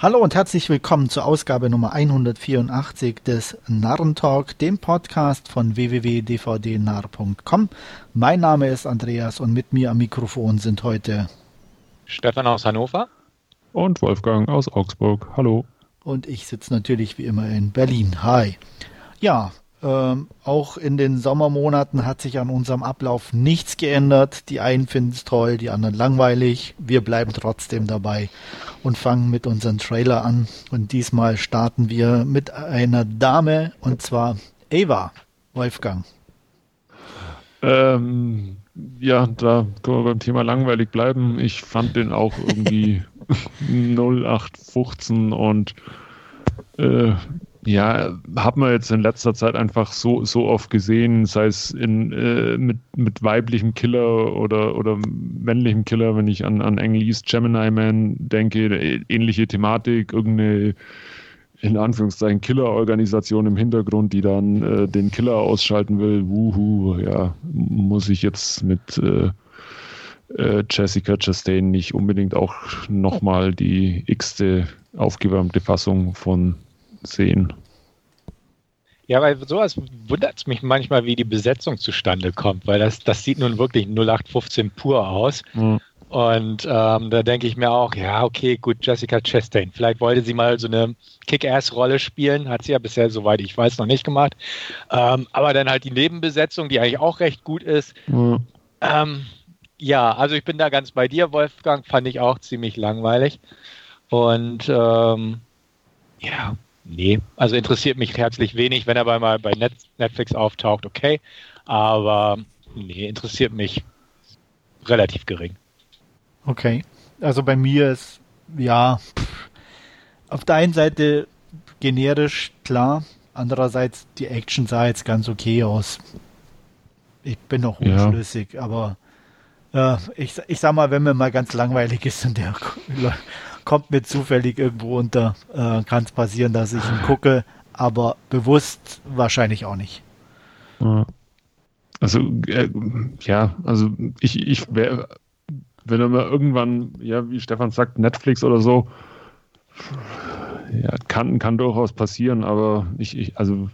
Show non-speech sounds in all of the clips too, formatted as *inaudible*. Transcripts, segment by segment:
Hallo und herzlich willkommen zur Ausgabe Nummer 184 des Narrentalk, dem Podcast von www.dvdnarr.com. Mein Name ist Andreas und mit mir am Mikrofon sind heute Stefan aus Hannover und Wolfgang aus Augsburg. Hallo. Und ich sitze natürlich wie immer in Berlin. Hi. Ja, ähm, auch in den Sommermonaten hat sich an unserem Ablauf nichts geändert. Die einen finden es toll, die anderen langweilig. Wir bleiben trotzdem dabei und fangen mit unserem Trailer an. Und diesmal starten wir mit einer Dame und zwar Eva. Wolfgang. Ähm, ja, da können wir beim Thema langweilig bleiben. Ich fand den auch irgendwie *laughs* 0815 und äh, ja, hat man jetzt in letzter Zeit einfach so, so oft gesehen, sei es in, äh, mit, mit weiblichem Killer oder, oder männlichem Killer, wenn ich an, an Englis Gemini Man denke, ähnliche Thematik, irgendeine in Anführungszeichen Killerorganisation im Hintergrund, die dann äh, den Killer ausschalten will. Wuhu, ja, muss ich jetzt mit äh, äh, Jessica Chastain nicht unbedingt auch nochmal *laughs* die x-te aufgewärmte Fassung von sehen. Ja, weil sowas wundert es mich manchmal, wie die Besetzung zustande kommt, weil das, das sieht nun wirklich 0815 pur aus. Mhm. Und ähm, da denke ich mir auch, ja, okay, gut, Jessica Chastain. Vielleicht wollte sie mal so eine Kick-Ass-Rolle spielen, hat sie ja bisher, soweit ich weiß, noch nicht gemacht. Ähm, aber dann halt die Nebenbesetzung, die eigentlich auch recht gut ist. Mhm. Ähm, ja, also ich bin da ganz bei dir, Wolfgang, fand ich auch ziemlich langweilig. Und ähm, ja, Nee, also interessiert mich herzlich wenig, wenn er bei, mal bei Netflix auftaucht, okay. Aber nee, interessiert mich relativ gering. Okay. Also bei mir ist, ja, auf der einen Seite generisch, klar. Andererseits, die Action sah jetzt ganz okay aus. Ich bin noch unschlüssig, ja. aber äh, ich, ich sag mal, wenn mir mal ganz langweilig ist und der *laughs* kommt mir zufällig irgendwo unter, äh, kann es passieren, dass ich ihn gucke, aber bewusst wahrscheinlich auch nicht. Also, äh, ja, also ich, ich wäre, wenn er mal irgendwann, ja, wie Stefan sagt, Netflix oder so, ja, kann, kann durchaus passieren, aber ich, ich, also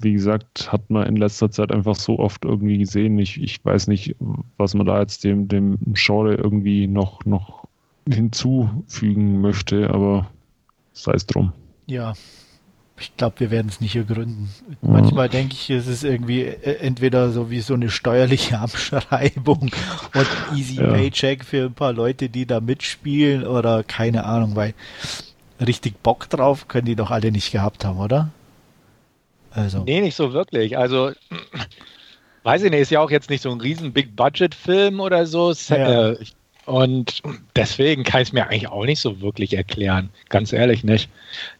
wie gesagt, hat man in letzter Zeit einfach so oft irgendwie gesehen. Ich, ich weiß nicht, was man da jetzt dem, dem Genre irgendwie noch, noch hinzufügen möchte, aber sei es drum. Ja, ich glaube, wir werden es nicht ergründen. Ja. Manchmal denke ich, es ist irgendwie äh, entweder so wie so eine steuerliche *laughs* Abschreibung und Easy ja. Paycheck für ein paar Leute, die da mitspielen oder keine Ahnung, weil richtig Bock drauf können die doch alle nicht gehabt haben, oder? Also. Nee, nicht so wirklich. Also, *clears throat* weiß ich nicht, ist ja auch jetzt nicht so ein riesen Big-Budget-Film oder so. Ja. Äh, ich und deswegen kann ich es mir eigentlich auch nicht so wirklich erklären. Ganz ehrlich nicht.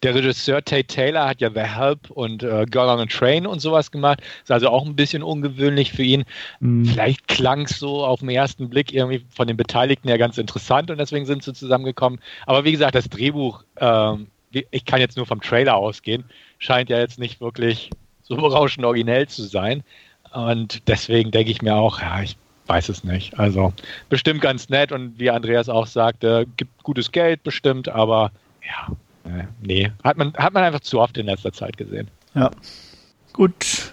Der Regisseur Tate Taylor hat ja The Help und äh, Girl on a Train und sowas gemacht. Ist also auch ein bisschen ungewöhnlich für ihn. Mhm. Vielleicht klang es so auf den ersten Blick irgendwie von den Beteiligten ja ganz interessant und deswegen sind sie zusammengekommen. Aber wie gesagt, das Drehbuch, ähm, ich kann jetzt nur vom Trailer ausgehen, scheint ja jetzt nicht wirklich so berauschend originell zu sein. Und deswegen denke ich mir auch, ja, ich weiß es nicht. Also bestimmt ganz nett und wie Andreas auch sagte, gibt gutes Geld bestimmt, aber ja, äh, nee, hat man, hat man einfach zu oft in letzter Zeit gesehen. Ja. Gut,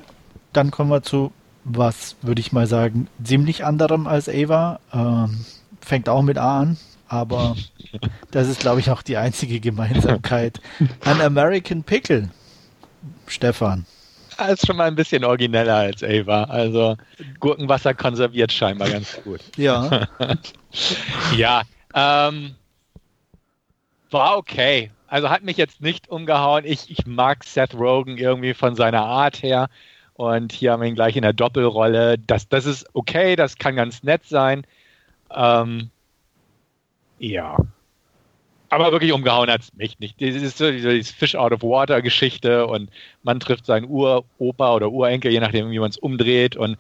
dann kommen wir zu was, würde ich mal sagen, ziemlich anderem als Ava. Ähm, fängt auch mit A an, aber *laughs* das ist, glaube ich, auch die einzige Gemeinsamkeit. An American Pickle. Stefan ist schon mal ein bisschen origineller als Ava. Also Gurkenwasser konserviert scheinbar ganz gut. Ja. *laughs* ja. Ähm, war okay. Also hat mich jetzt nicht umgehauen. Ich, ich mag Seth Rogen irgendwie von seiner Art her. Und hier haben wir ihn gleich in der Doppelrolle. Das, das ist okay, das kann ganz nett sein. Ähm, ja, aber wirklich umgehauen hat es mich nicht. Das ist so diese Fish out of Water Geschichte und man trifft seinen Uropa oder Urenkel, je nachdem, wie man es umdreht und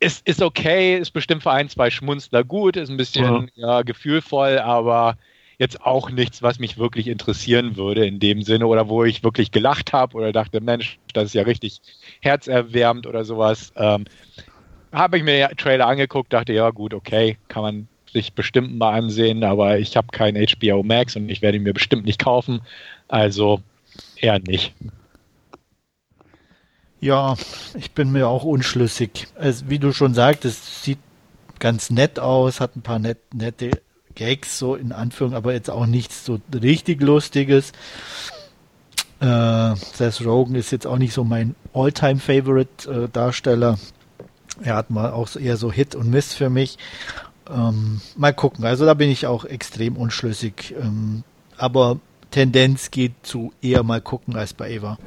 ist, ist okay, ist bestimmt für ein, zwei Schmunzler gut, ist ein bisschen ja. ja gefühlvoll, aber jetzt auch nichts, was mich wirklich interessieren würde in dem Sinne oder wo ich wirklich gelacht habe oder dachte, Mensch, das ist ja richtig herzerwärmend oder sowas. Ähm, habe ich mir den Trailer angeguckt, dachte, ja gut, okay, kann man sich bestimmt mal ansehen, aber ich habe kein HBO Max und ich werde ihn mir bestimmt nicht kaufen. Also eher nicht. Ja, ich bin mir auch unschlüssig. Also, wie du schon sagtest, sieht ganz nett aus, hat ein paar net, nette Gags, so in Anführung, aber jetzt auch nichts so richtig Lustiges. Äh, Seth Rogen ist jetzt auch nicht so mein All-Time-Favorite-Darsteller. Äh, er hat mal auch eher so Hit und Miss für mich. Ähm, mal gucken. Also da bin ich auch extrem unschlüssig. Ähm, aber Tendenz geht zu eher mal gucken als bei Eva.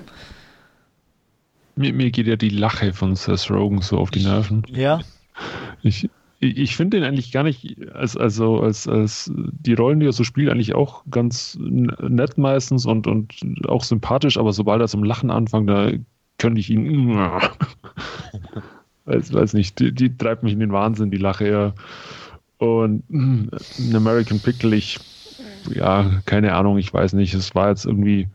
Mir, mir geht ja die Lache von Seth Rogen so auf die Nerven. Ja. Ich, ich finde ihn eigentlich gar nicht, als, also als, als die Rollen, die er so spielt, eigentlich auch ganz nett meistens und, und auch sympathisch, aber sobald er zum Lachen anfängt, da könnte ich ihn. *laughs* weiß, weiß nicht, die, die, treibt mich in den Wahnsinn, die Lache ja. Und ein American Pickle, ich, ja, keine Ahnung, ich weiß nicht, es war jetzt irgendwie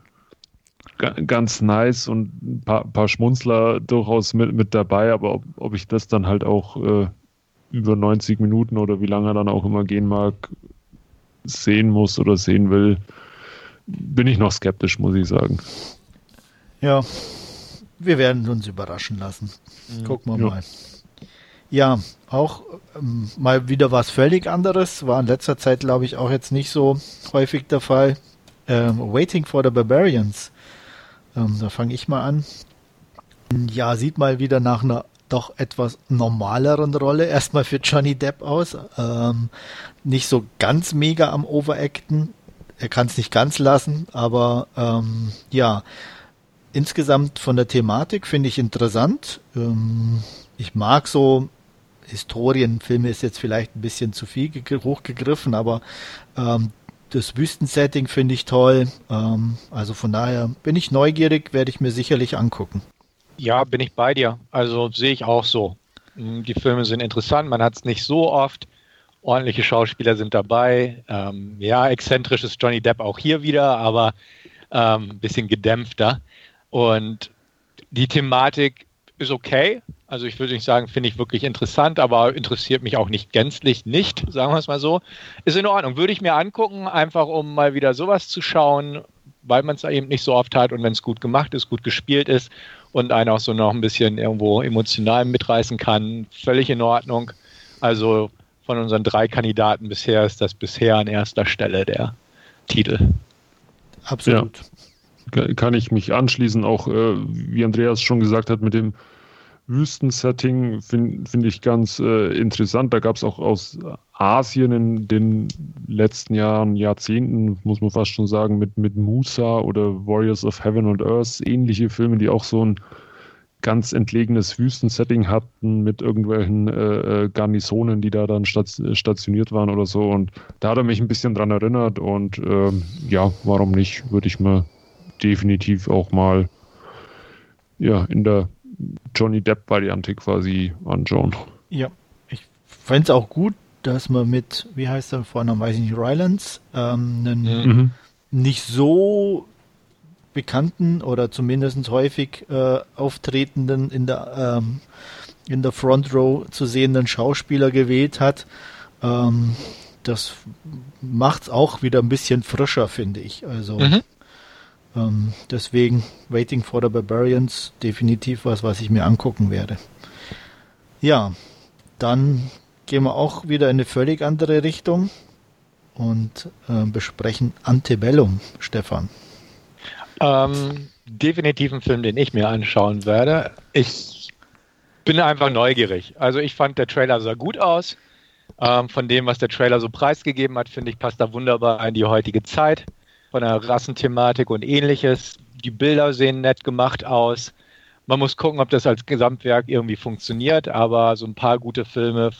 ganz nice und ein paar, paar Schmunzler durchaus mit, mit dabei, aber ob, ob ich das dann halt auch äh, über 90 Minuten oder wie lange er dann auch immer gehen mag, sehen muss oder sehen will, bin ich noch skeptisch, muss ich sagen. Ja, wir werden uns überraschen lassen. Mhm. Gucken wir ja. mal. Ja, auch ähm, mal wieder was völlig anderes. War in letzter Zeit, glaube ich, auch jetzt nicht so häufig der Fall. Ähm, Waiting for the Barbarians. Ähm, da fange ich mal an. Ja, sieht mal wieder nach einer doch etwas normaleren Rolle erstmal für Johnny Depp aus. Ähm, nicht so ganz mega am Overacten. Er kann es nicht ganz lassen, aber ähm, ja, insgesamt von der Thematik finde ich interessant. Ähm, ich mag so Historienfilme ist jetzt vielleicht ein bisschen zu viel hochgegriffen, aber ähm, das Wüstensetting finde ich toll. Ähm, also von daher bin ich neugierig, werde ich mir sicherlich angucken. Ja, bin ich bei dir. Also sehe ich auch so. Hm, die Filme sind interessant, man hat es nicht so oft. Ordentliche Schauspieler sind dabei. Ähm, ja, exzentrisch ist Johnny Depp auch hier wieder, aber ein ähm, bisschen gedämpfter. Und die Thematik ist okay. Also ich würde nicht sagen, finde ich wirklich interessant, aber interessiert mich auch nicht gänzlich nicht, sagen wir es mal so. Ist in Ordnung. Würde ich mir angucken, einfach um mal wieder sowas zu schauen, weil man es eben nicht so oft hat und wenn es gut gemacht ist, gut gespielt ist und einen auch so noch ein bisschen irgendwo emotional mitreißen kann, völlig in Ordnung. Also von unseren drei Kandidaten bisher ist das bisher an erster Stelle der Titel. Absolut. Ja. Kann ich mich anschließen, auch äh, wie Andreas schon gesagt hat, mit dem Wüstensetting finde find ich ganz äh, interessant. Da gab es auch aus Asien in den letzten Jahren, Jahrzehnten, muss man fast schon sagen, mit, mit Musa oder Warriors of Heaven and Earth ähnliche Filme, die auch so ein ganz entlegenes Wüstensetting hatten mit irgendwelchen äh, äh Garnisonen, die da dann stationiert waren oder so. Und da hat er mich ein bisschen dran erinnert und ähm, ja, warum nicht, würde ich mir definitiv auch mal ja, in der Johnny Depp-Variante quasi anschauen. Ja, ich fände es auch gut, dass man mit, wie heißt der vorne, weiß ich nicht, Rylands, ähm, einen mhm. nicht so bekannten oder zumindest häufig äh, auftretenden in der ähm, in der Front Row zu sehenden Schauspieler gewählt hat. Ähm, das macht es auch wieder ein bisschen frischer, finde ich. Also mhm. Ähm, deswegen Waiting for the Barbarians definitiv was, was ich mir angucken werde. Ja, dann gehen wir auch wieder in eine völlig andere Richtung und äh, besprechen Antebellum, Stefan. Ähm, definitiv ein Film, den ich mir anschauen werde. Ich bin einfach neugierig. Also ich fand, der Trailer sah gut aus. Ähm, von dem, was der Trailer so preisgegeben hat, finde ich, passt da wunderbar in die heutige Zeit von der Rassenthematik und ähnliches. Die Bilder sehen nett gemacht aus. Man muss gucken, ob das als Gesamtwerk irgendwie funktioniert, aber so ein paar gute Filme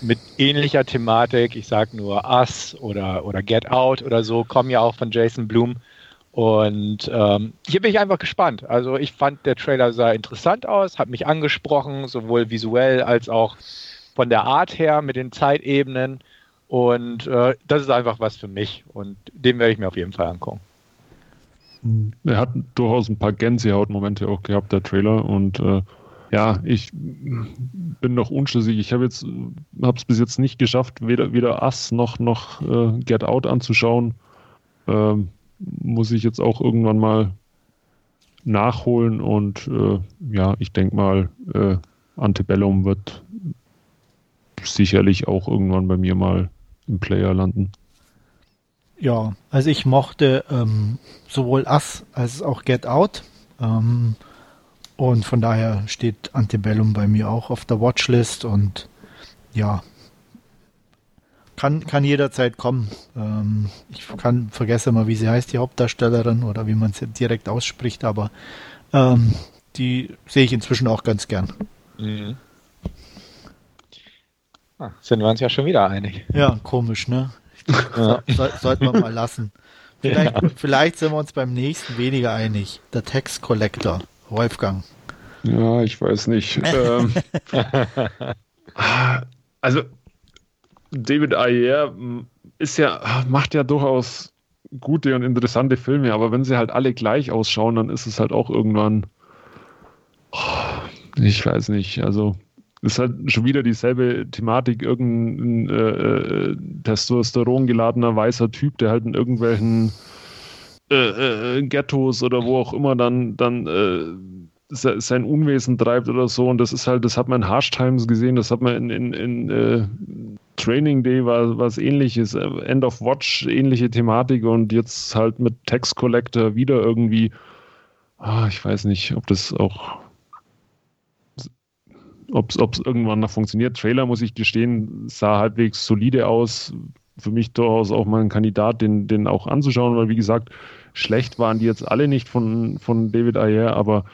mit ähnlicher Thematik, ich sag nur Us oder, oder Get Out oder so, kommen ja auch von Jason Blum. Und ähm, hier bin ich einfach gespannt. Also ich fand, der Trailer sah interessant aus, hat mich angesprochen, sowohl visuell als auch von der Art her mit den Zeitebenen. Und äh, das ist einfach was für mich und den werde ich mir auf jeden Fall angucken. Er hat durchaus ein paar Gänsehaut-Momente auch gehabt, der Trailer. Und äh, Ja, ich bin noch unschlüssig. Ich habe jetzt, habe es bis jetzt nicht geschafft, weder, weder Ass noch, noch äh, Get Out anzuschauen. Ähm, muss ich jetzt auch irgendwann mal nachholen und äh, ja, ich denke mal, äh, Antebellum wird sicherlich auch irgendwann bei mir mal im Player landen. Ja, also ich mochte ähm, sowohl Us als auch Get Out. Ähm, und von daher steht Antebellum bei mir auch auf der Watchlist und ja, kann, kann jederzeit kommen. Ähm, ich kann vergesse mal, wie sie heißt, die Hauptdarstellerin oder wie man sie direkt ausspricht, aber ähm, die sehe ich inzwischen auch ganz gern. Mhm. Ah, sind wir uns ja schon wieder einig. Ja, komisch, ne? Ja. So, sollten wir mal lassen. Vielleicht, ja. vielleicht sind wir uns beim nächsten weniger einig. Der Text Collector, Wolfgang. Ja, ich weiß nicht. *laughs* ähm, also David Ayer ist ja, macht ja durchaus gute und interessante Filme, aber wenn sie halt alle gleich ausschauen, dann ist es halt auch irgendwann, ich weiß nicht, also ist halt schon wieder dieselbe Thematik, irgendein äh, äh, Testosteron geladener weißer Typ, der halt in irgendwelchen äh, äh, Ghettos oder wo auch immer dann, dann äh, sein Unwesen treibt oder so. Und das ist halt, das hat man in Harsh Times gesehen, das hat man in, in, in äh, Training Day war was ähnliches, End of Watch ähnliche Thematik und jetzt halt mit Text Collector wieder irgendwie, ah, ich weiß nicht, ob das auch, ob es irgendwann noch funktioniert. Trailer, muss ich gestehen, sah halbwegs solide aus. Für mich durchaus auch mal ein Kandidat, den, den auch anzuschauen, weil wie gesagt, schlecht waren die jetzt alle nicht von, von David Ayer, aber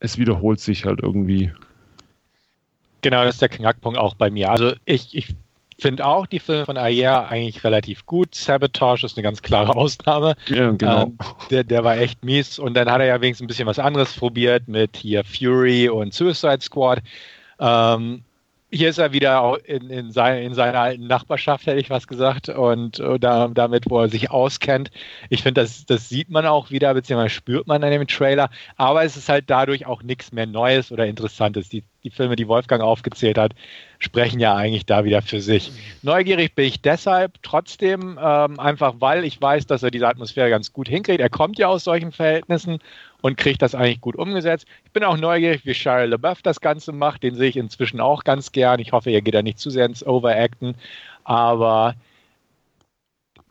es wiederholt sich halt irgendwie. Genau, das ist der Knackpunkt auch bei mir. Also ich, ich finde auch die Filme von Ayer eigentlich relativ gut. Sabotage ist eine ganz klare *laughs* Ausnahme. Ja, genau. Ähm, der, der war echt mies. Und dann hat er ja wenigstens ein bisschen was anderes probiert mit hier Fury und Suicide Squad. Ähm, hier ist er wieder in, in, sein, in, seiner alten Nachbarschaft, hätte ich was gesagt, und, und da, damit, wo er sich auskennt. Ich finde, das, das sieht man auch wieder, beziehungsweise spürt man an dem Trailer, aber es ist halt dadurch auch nichts mehr Neues oder Interessantes. Die, die Filme, die Wolfgang aufgezählt hat, sprechen ja eigentlich da wieder für sich. Neugierig bin ich deshalb trotzdem, ähm, einfach weil ich weiß, dass er diese Atmosphäre ganz gut hinkriegt. Er kommt ja aus solchen Verhältnissen und kriegt das eigentlich gut umgesetzt. Ich bin auch neugierig, wie Shia LaBeouf das Ganze macht. Den sehe ich inzwischen auch ganz gern. Ich hoffe, er geht da nicht zu sehr ins Overacten. Aber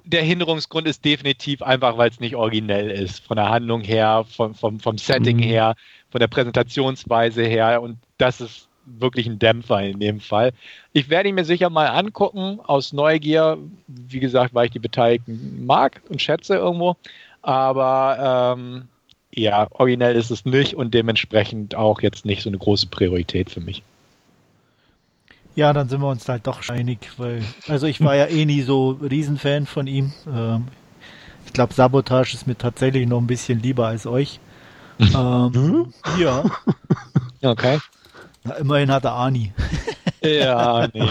der Hinderungsgrund ist definitiv einfach, weil es nicht originell ist. Von der Handlung her, vom, vom, vom Setting mhm. her, von der Präsentationsweise her. Und das ist wirklich ein Dämpfer in dem Fall. Ich werde ihn mir sicher mal angucken, aus Neugier. Wie gesagt, weil ich die Beteiligten mag und schätze irgendwo. Aber ähm, ja, originell ist es nicht und dementsprechend auch jetzt nicht so eine große Priorität für mich. Ja, dann sind wir uns halt doch einig, weil, also ich war ja eh nie so Riesenfan von ihm. Ähm, ich glaube, Sabotage ist mir tatsächlich noch ein bisschen lieber als euch. *laughs* ähm, hm? ja. Okay. Na, immerhin hat er Ani. ja, *laughs* nee.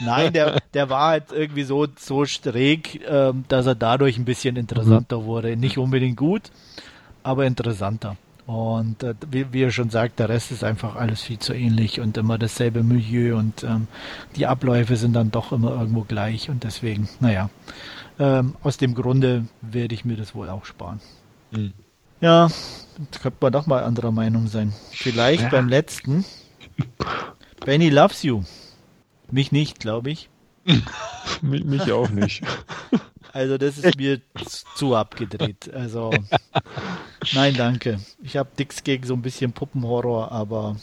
Nein, der, der war halt irgendwie so, so schräg, ähm, dass er dadurch ein bisschen interessanter mhm. wurde. Nicht unbedingt gut, aber interessanter. Und äh, wie, wie er schon sagt, der Rest ist einfach alles viel zu ähnlich und immer dasselbe Milieu und ähm, die Abläufe sind dann doch immer irgendwo gleich und deswegen, naja, ähm, aus dem Grunde werde ich mir das wohl auch sparen. Mhm. Ja, könnte man doch mal anderer Meinung sein. Vielleicht ja. beim letzten. Benny loves you. Mich nicht, glaube ich. *laughs* mich, mich auch nicht. Also das ist mir zu abgedreht. Also nein, danke. Ich habe nichts gegen so ein bisschen Puppenhorror, aber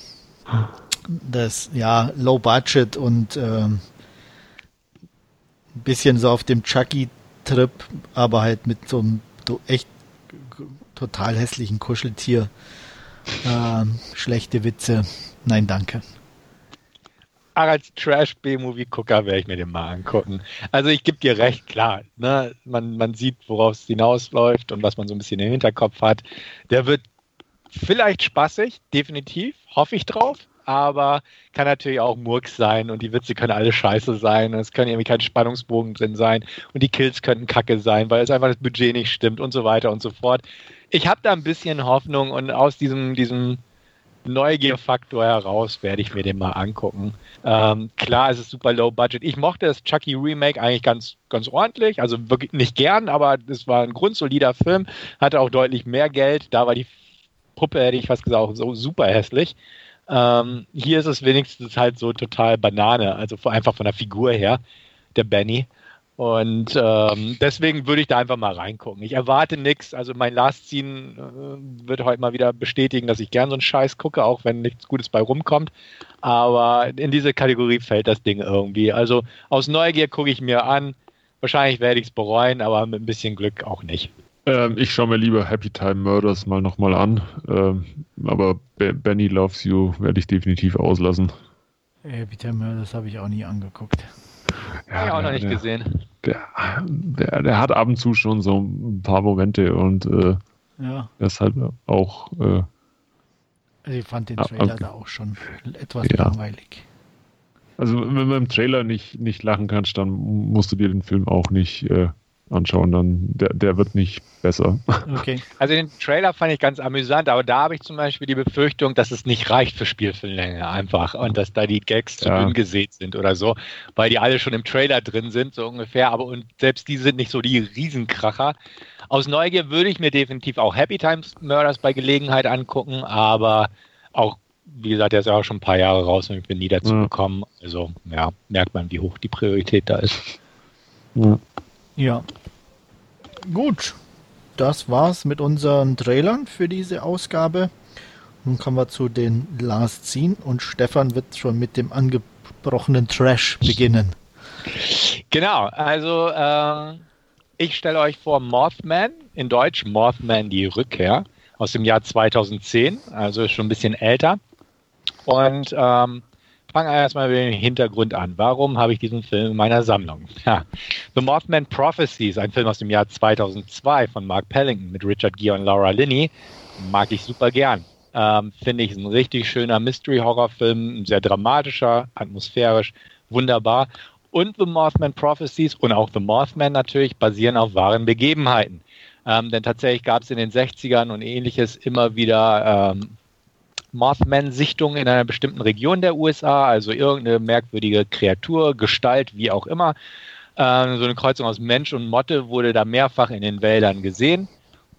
das, ja, Low Budget und ähm, ein bisschen so auf dem Chucky-Trip, aber halt mit so einem echt total hässlichen Kuscheltier. Ähm, schlechte Witze. Nein, danke als Trash-B-Movie-Gucker werde ich mir den mal angucken. Also ich gebe dir recht, klar. Ne? Man, man sieht, worauf es hinausläuft und was man so ein bisschen im Hinterkopf hat. Der wird vielleicht spaßig, definitiv, hoffe ich drauf. Aber kann natürlich auch Murks sein und die Witze können alle scheiße sein und es können irgendwie kein Spannungsbogen drin sein und die Kills könnten kacke sein, weil es einfach das Budget nicht stimmt und so weiter und so fort. Ich habe da ein bisschen Hoffnung und aus diesem, diesem Neugierfaktor heraus werde ich mir den mal angucken. Ähm, klar, es ist super low budget. Ich mochte das Chucky Remake eigentlich ganz, ganz ordentlich. Also wirklich nicht gern, aber es war ein grundsolider Film. Hatte auch deutlich mehr Geld. Da war die Puppe, hätte ich fast gesagt, auch so super hässlich. Ähm, hier ist es wenigstens halt so total Banane, also einfach von der Figur her, der Benny. Und ähm, deswegen würde ich da einfach mal reingucken. Ich erwarte nichts. Also mein Last Scene äh, wird heute mal wieder bestätigen, dass ich gern so einen Scheiß gucke, auch wenn nichts Gutes bei rumkommt. Aber in diese Kategorie fällt das Ding irgendwie. Also aus Neugier gucke ich mir an. Wahrscheinlich werde ich es bereuen, aber mit ein bisschen Glück auch nicht. Ähm, ich schaue mir lieber Happy Time Murders mal nochmal an. Ähm, aber Be Benny Loves You werde ich definitiv auslassen. Happy Time Murders habe ich auch nie angeguckt. Ja, Habe ich auch noch nicht der, gesehen. Der, der, der, hat ab und zu schon so ein paar Momente und äh, ja. halt auch. Äh, also ich fand den Trailer äh, da auch schon etwas ja. langweilig. Also wenn man im Trailer nicht, nicht lachen kannst, dann musst du dir den Film auch nicht äh, anschauen, dann der, der wird nicht besser. Okay. *laughs* Also den Trailer fand ich ganz amüsant, aber da habe ich zum Beispiel die Befürchtung, dass es nicht reicht für Spielfilmlänge einfach und dass da die Gags zu ja. dünn gesät sind oder so, weil die alle schon im Trailer drin sind, so ungefähr, aber und selbst die sind nicht so die Riesenkracher. Aus Neugier würde ich mir definitiv auch Happy Times Murders bei Gelegenheit angucken, aber auch wie gesagt, der ist ja auch schon ein paar Jahre raus und ich bin nie dazu ja. gekommen. Also, ja, merkt man, wie hoch die Priorität da ist. Ja. Ja. Gut. Das war's mit unseren Trailern für diese Ausgabe. Nun kommen wir zu den Last Scene und Stefan wird schon mit dem angebrochenen Trash beginnen. Genau, also ähm, ich stelle euch vor Mothman, in Deutsch Mothman die Rückkehr aus dem Jahr 2010, also schon ein bisschen älter. Und ähm, fangen erstmal mit dem Hintergrund an. Warum habe ich diesen Film in meiner Sammlung? Ja. The Mothman Prophecies, ein Film aus dem Jahr 2002 von Mark Pellington mit Richard Gere und Laura Linney, mag ich super gern. Ähm, Finde ich ein richtig schöner Mystery-Horror-Film, sehr dramatischer, atmosphärisch, wunderbar. Und The Mothman Prophecies und auch The Mothman natürlich basieren auf wahren Begebenheiten. Ähm, denn tatsächlich gab es in den 60ern und ähnliches immer wieder ähm, Mothman-Sichtungen in einer bestimmten Region der USA, also irgendeine merkwürdige Kreatur, Gestalt, wie auch immer. Ähm, so eine Kreuzung aus Mensch und Motte wurde da mehrfach in den Wäldern gesehen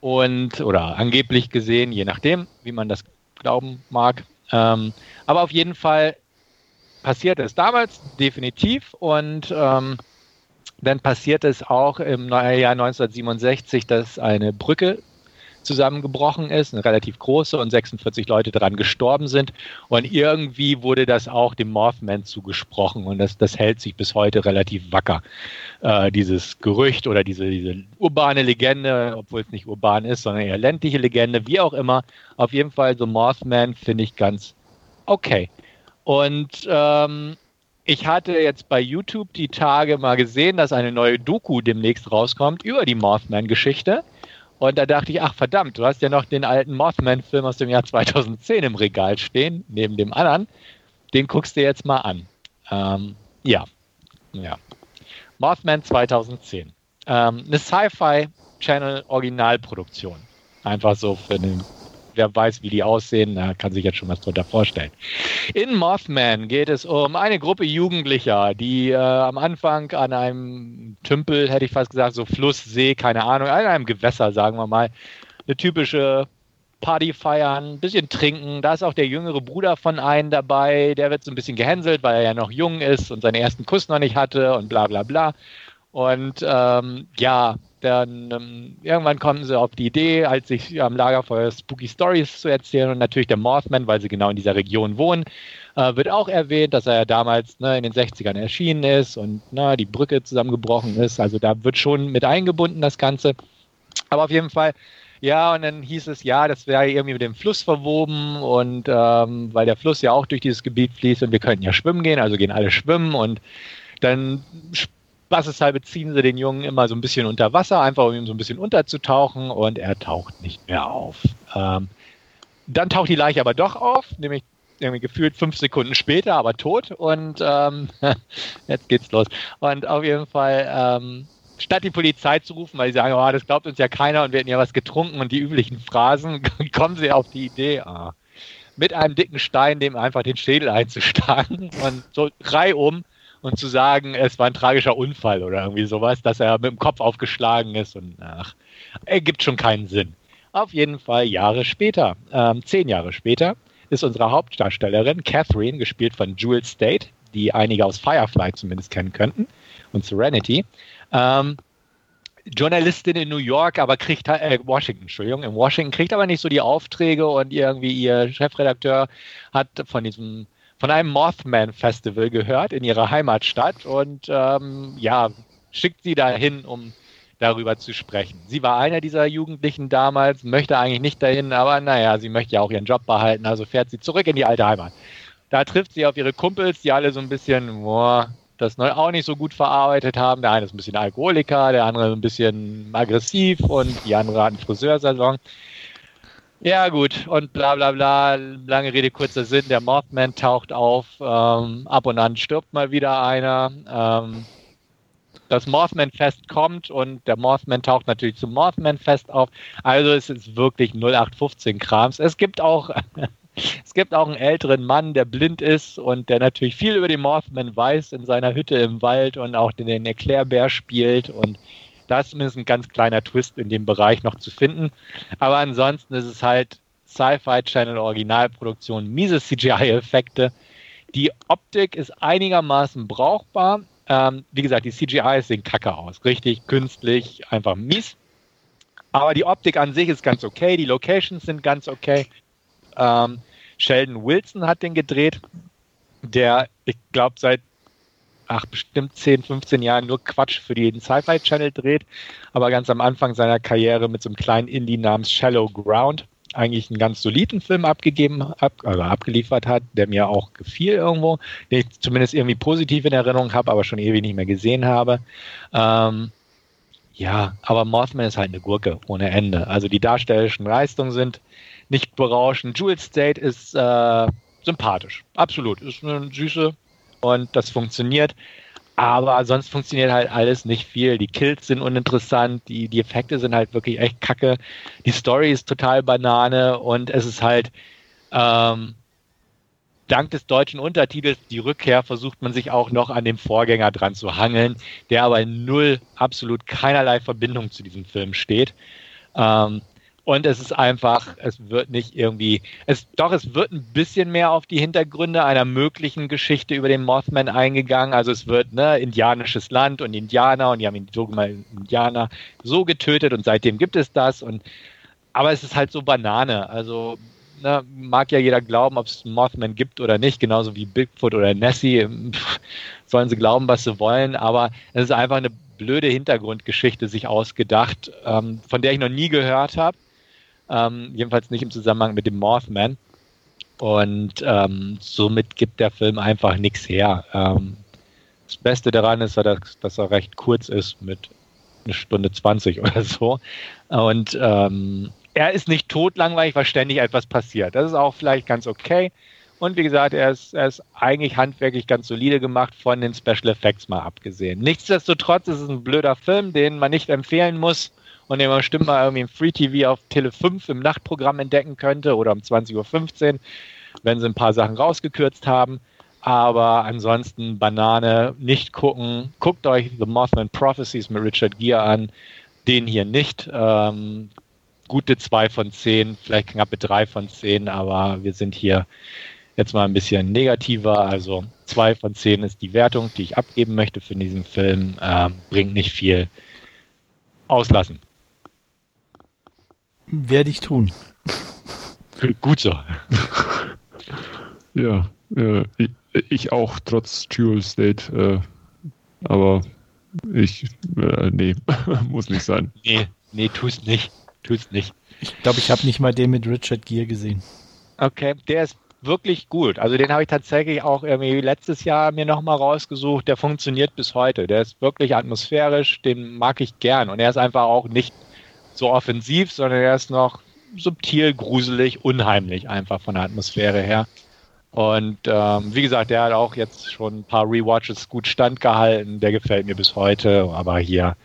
und oder angeblich gesehen, je nachdem, wie man das glauben mag. Ähm, aber auf jeden Fall passierte es damals definitiv und ähm, dann passiert es auch im Jahr 1967, dass eine Brücke zusammengebrochen ist, eine relativ große und 46 Leute daran gestorben sind. Und irgendwie wurde das auch dem Mothman zugesprochen und das, das hält sich bis heute relativ wacker. Äh, dieses Gerücht oder diese, diese urbane Legende, obwohl es nicht urban ist, sondern eher ländliche Legende, wie auch immer. Auf jeden Fall The Mothman finde ich ganz okay. Und ähm, ich hatte jetzt bei YouTube die Tage mal gesehen, dass eine neue Doku demnächst rauskommt über die Mothman-Geschichte. Und da dachte ich, ach verdammt, du hast ja noch den alten Mothman-Film aus dem Jahr 2010 im Regal stehen, neben dem anderen. Den guckst du jetzt mal an. Ähm, ja. ja. Mothman 2010. Ähm, eine Sci-Fi-Channel-Originalproduktion. Einfach so für den wer weiß, wie die aussehen, da kann sich jetzt schon was drunter vorstellen. In Mothman geht es um eine Gruppe Jugendlicher, die äh, am Anfang an einem Tümpel, hätte ich fast gesagt, so Fluss, See, keine Ahnung, an einem Gewässer, sagen wir mal, eine typische Party feiern, ein bisschen trinken. Da ist auch der jüngere Bruder von einem dabei, der wird so ein bisschen gehänselt, weil er ja noch jung ist und seinen ersten Kuss noch nicht hatte und bla bla bla. Und ähm, ja, dann ähm, irgendwann kommen sie auf die Idee, als sich am Lagerfeuer Spooky Stories zu erzählen und natürlich der Mothman, weil sie genau in dieser Region wohnen, äh, wird auch erwähnt, dass er ja damals ne, in den 60ern erschienen ist und ne, die Brücke zusammengebrochen ist. Also da wird schon mit eingebunden das Ganze. Aber auf jeden Fall, ja, und dann hieß es, ja, das wäre irgendwie mit dem Fluss verwoben und ähm, weil der Fluss ja auch durch dieses Gebiet fließt und wir könnten ja schwimmen gehen, also gehen alle schwimmen und dann spaßeshalber ziehen sie den Jungen immer so ein bisschen unter Wasser, einfach um ihn so ein bisschen unterzutauchen und er taucht nicht mehr auf. Ähm, dann taucht die Leiche aber doch auf, nämlich irgendwie gefühlt fünf Sekunden später, aber tot und ähm, *laughs* jetzt geht's los. Und auf jeden Fall, ähm, statt die Polizei zu rufen, weil sie sagen, oh, das glaubt uns ja keiner und wir hätten ja was getrunken und die üblichen Phrasen, *laughs* kommen sie auf die Idee, ah, mit einem dicken Stein dem einfach den Schädel einzuschlagen und so reihum und zu sagen, es war ein tragischer Unfall oder irgendwie sowas, dass er mit dem Kopf aufgeschlagen ist und ach, ergibt schon keinen Sinn. Auf jeden Fall Jahre später, ähm, zehn Jahre später, ist unsere Hauptdarstellerin Catherine, gespielt von Jewel State, die einige aus Firefly zumindest kennen könnten, und Serenity, ähm, Journalistin in New York, aber kriegt äh, Washington, Entschuldigung, in Washington kriegt aber nicht so die Aufträge und irgendwie ihr Chefredakteur hat von diesem von einem Mothman Festival gehört in ihrer Heimatstadt und ähm, ja schickt sie dahin, um darüber zu sprechen. Sie war einer dieser Jugendlichen damals, möchte eigentlich nicht dahin, aber naja, sie möchte ja auch ihren Job behalten, also fährt sie zurück in die alte Heimat. Da trifft sie auf ihre Kumpels, die alle so ein bisschen, boah, das auch nicht so gut verarbeitet haben. Der eine ist ein bisschen Alkoholiker, der andere ein bisschen aggressiv und die andere hat einen Friseursalon. Ja, gut, und bla bla bla, lange Rede, kurzer Sinn, der Mothman taucht auf, ähm, ab und an stirbt mal wieder einer. Ähm, das Mothman-Fest kommt und der Mothman taucht natürlich zum Mothman-Fest auf. Also es ist wirklich 0815-Krams. Es gibt auch *laughs* es gibt auch einen älteren Mann, der blind ist und der natürlich viel über den Mothman weiß in seiner Hütte im Wald und auch den, den Erklärbär spielt und da ist zumindest ein ganz kleiner Twist in dem Bereich noch zu finden. Aber ansonsten ist es halt Sci-Fi Channel Originalproduktion, miese CGI-Effekte. Die Optik ist einigermaßen brauchbar. Ähm, wie gesagt, die CGIs sehen kacke aus. Richtig künstlich, einfach mies. Aber die Optik an sich ist ganz okay. Die Locations sind ganz okay. Ähm, Sheldon Wilson hat den gedreht, der, ich glaube, seit ach, bestimmt 10, 15 Jahren nur Quatsch für den Sci-Fi Channel dreht, aber ganz am Anfang seiner Karriere mit so einem kleinen Indie namens Shallow Ground eigentlich einen ganz soliden Film abgegeben, ab, also abgeliefert hat, der mir auch gefiel irgendwo, den ich zumindest irgendwie positiv in Erinnerung habe, aber schon ewig nicht mehr gesehen habe. Ähm, ja, aber Mothman ist halt eine Gurke ohne Ende. Also die darstellerischen Leistungen sind nicht berauschend. Jewel State ist äh, sympathisch. Absolut. Ist eine süße und das funktioniert. Aber sonst funktioniert halt alles nicht viel. Die Kills sind uninteressant, die, die Effekte sind halt wirklich echt kacke. Die Story ist total Banane und es ist halt ähm, dank des deutschen Untertitels Die Rückkehr versucht man sich auch noch an dem Vorgänger dran zu hangeln, der aber null, absolut keinerlei Verbindung zu diesem Film steht. Ähm, und es ist einfach, es wird nicht irgendwie, es, doch, es wird ein bisschen mehr auf die Hintergründe einer möglichen Geschichte über den Mothman eingegangen. Also es wird, ne, indianisches Land und Indianer und die haben ihn so mal Indianer so getötet und seitdem gibt es das und, aber es ist halt so Banane. Also, ne, mag ja jeder glauben, ob es Mothman gibt oder nicht, genauso wie Bigfoot oder Nessie. Pff, sollen sie glauben, was sie wollen, aber es ist einfach eine blöde Hintergrundgeschichte sich ausgedacht, ähm, von der ich noch nie gehört habe ähm, jedenfalls nicht im Zusammenhang mit dem Mothman. Und ähm, somit gibt der Film einfach nichts her. Ähm, das Beste daran ist, dass, dass, er recht kurz ist mit eine Stunde 20 *laughs* oder so. Und ähm, er ist nicht totlangweilig, weil ständig etwas passiert. Das ist auch vielleicht ganz okay. Und wie gesagt, er ist, er ist eigentlich handwerklich ganz solide gemacht, von den Special Effects mal abgesehen. Nichtsdestotrotz ist es ein blöder Film, den man nicht empfehlen muss und den man bestimmt mal irgendwie im Free TV auf Tele 5 im Nachtprogramm entdecken könnte oder um 20.15 Uhr, wenn sie ein paar Sachen rausgekürzt haben. Aber ansonsten Banane nicht gucken. Guckt euch The Mothman Prophecies mit Richard Gere an. Den hier nicht. Ähm, gute 2 von 10, vielleicht knappe 3 von 10, aber wir sind hier jetzt mal ein bisschen negativer. Also 2 von 10 ist die Wertung, die ich abgeben möchte für diesen Film. Ähm, bringt nicht viel. Auslassen. Werde ich tun. Gut so. ja, äh, ich, ich, auch, trotz Dual State. Äh, aber ich, äh, nee, *laughs* muss nicht sein. Nee, nee, tu's nicht. Tu's nicht. Ich glaube, ich habe nicht mal den mit Richard Gere gesehen. Okay, der ist wirklich gut. Also den habe ich tatsächlich auch irgendwie letztes Jahr mir nochmal rausgesucht. Der funktioniert bis heute. Der ist wirklich atmosphärisch, den mag ich gern. Und er ist einfach auch nicht so offensiv, sondern er ist noch subtil, gruselig, unheimlich einfach von der Atmosphäre her. Und ähm, wie gesagt, der hat auch jetzt schon ein paar Rewatches gut standgehalten. Der gefällt mir bis heute. Aber hier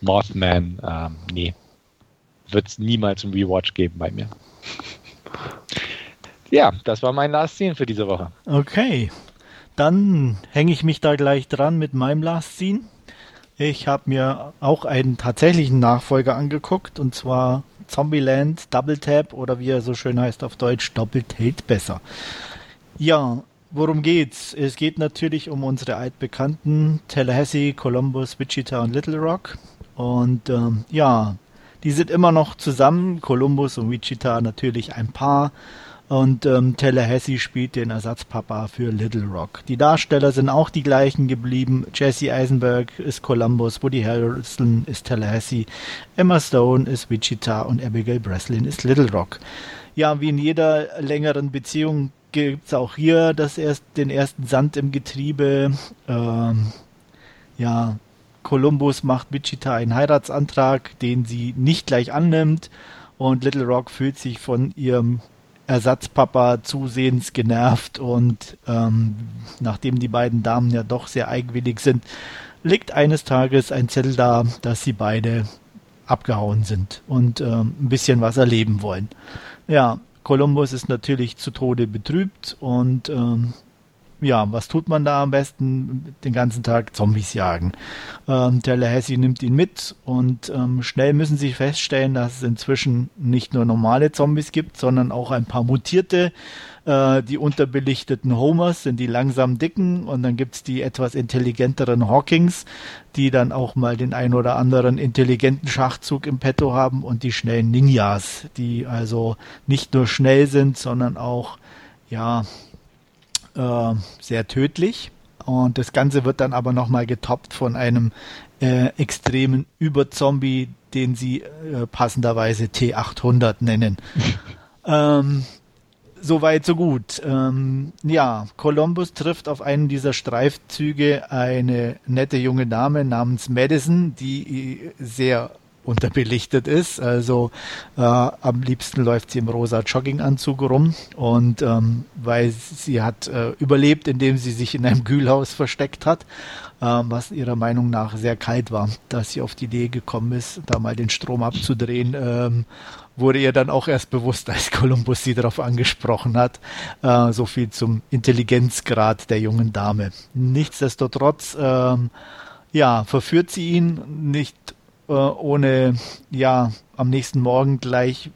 Mothman, ähm, nee, wird es niemals ein Rewatch geben bei mir. *laughs* Ja, das war mein Last Scene für diese Woche. Okay, dann hänge ich mich da gleich dran mit meinem Last Scene. Ich habe mir auch einen tatsächlichen Nachfolger angeguckt und zwar Zombieland Double Tap oder wie er so schön heißt auf Deutsch Doppelt hält besser. Ja, worum geht's? Es geht natürlich um unsere altbekannten Tallahassee, Columbus, Wichita und Little Rock. Und ähm, ja, die sind immer noch zusammen. Columbus und Wichita natürlich ein Paar. Und ähm, Tallahassee spielt den Ersatzpapa für Little Rock. Die Darsteller sind auch die gleichen geblieben. Jesse Eisenberg ist Columbus, Woody Harrelson ist Tallahassee, Emma Stone ist Wichita und Abigail Breslin ist Little Rock. Ja, wie in jeder längeren Beziehung gibt es auch hier das erst, den ersten Sand im Getriebe. Ähm, ja, Columbus macht Wichita einen Heiratsantrag, den sie nicht gleich annimmt. Und Little Rock fühlt sich von ihrem Ersatzpapa zusehends genervt. Und ähm, nachdem die beiden Damen ja doch sehr eigenwillig sind, liegt eines Tages ein Zettel da, dass sie beide abgehauen sind und ähm, ein bisschen was erleben wollen. Ja, Kolumbus ist natürlich zu Tode betrübt und ähm, ja, was tut man da am besten? Den ganzen Tag Zombies jagen. Ähm, Tallahassee nimmt ihn mit und ähm, schnell müssen sie feststellen, dass es inzwischen nicht nur normale Zombies gibt, sondern auch ein paar mutierte. Äh, die unterbelichteten Homers sind die langsam dicken und dann gibt's die etwas intelligenteren Hawkings, die dann auch mal den ein oder anderen intelligenten Schachzug im Petto haben und die schnellen Ninjas, die also nicht nur schnell sind, sondern auch ja äh, sehr tödlich. Und das Ganze wird dann aber nochmal getoppt von einem äh, extremen Überzombie, den sie äh, passenderweise T800 nennen. *laughs* ähm, Soweit, so gut. Ähm, ja, Columbus trifft auf einen dieser Streifzüge eine nette junge Dame namens Madison, die sehr unterbelichtet ist. Also äh, am liebsten läuft sie im rosa Jogginganzug rum und ähm, weil sie hat äh, überlebt, indem sie sich in einem *laughs* Kühlhaus versteckt hat, äh, was ihrer Meinung nach sehr kalt war, dass sie auf die Idee gekommen ist, da mal den Strom abzudrehen. Ähm, wurde ihr dann auch erst bewusst, *laughs* als Kolumbus sie darauf angesprochen hat. Äh, so viel zum Intelligenzgrad der jungen Dame. Nichtsdestotrotz, ähm, ja, verführt sie ihn nicht ohne ja am nächsten Morgen gleich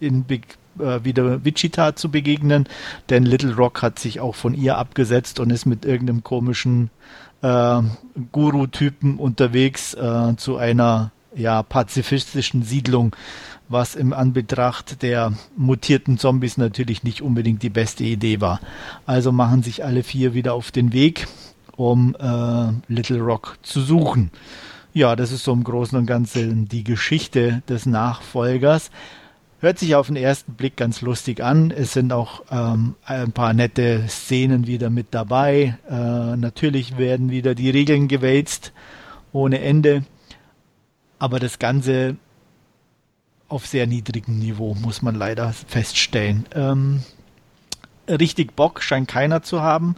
in Big, äh, wieder Wichita zu begegnen, denn Little Rock hat sich auch von ihr abgesetzt und ist mit irgendeinem komischen äh, Guru-Typen unterwegs äh, zu einer ja pazifistischen Siedlung, was im Anbetracht der mutierten Zombies natürlich nicht unbedingt die beste Idee war. Also machen sich alle vier wieder auf den Weg, um äh, Little Rock zu suchen. Ja, das ist so im Großen und Ganzen die Geschichte des Nachfolgers. Hört sich auf den ersten Blick ganz lustig an. Es sind auch ähm, ein paar nette Szenen wieder mit dabei. Äh, natürlich werden wieder die Regeln gewälzt ohne Ende. Aber das Ganze auf sehr niedrigem Niveau, muss man leider feststellen. Ähm, richtig Bock scheint keiner zu haben.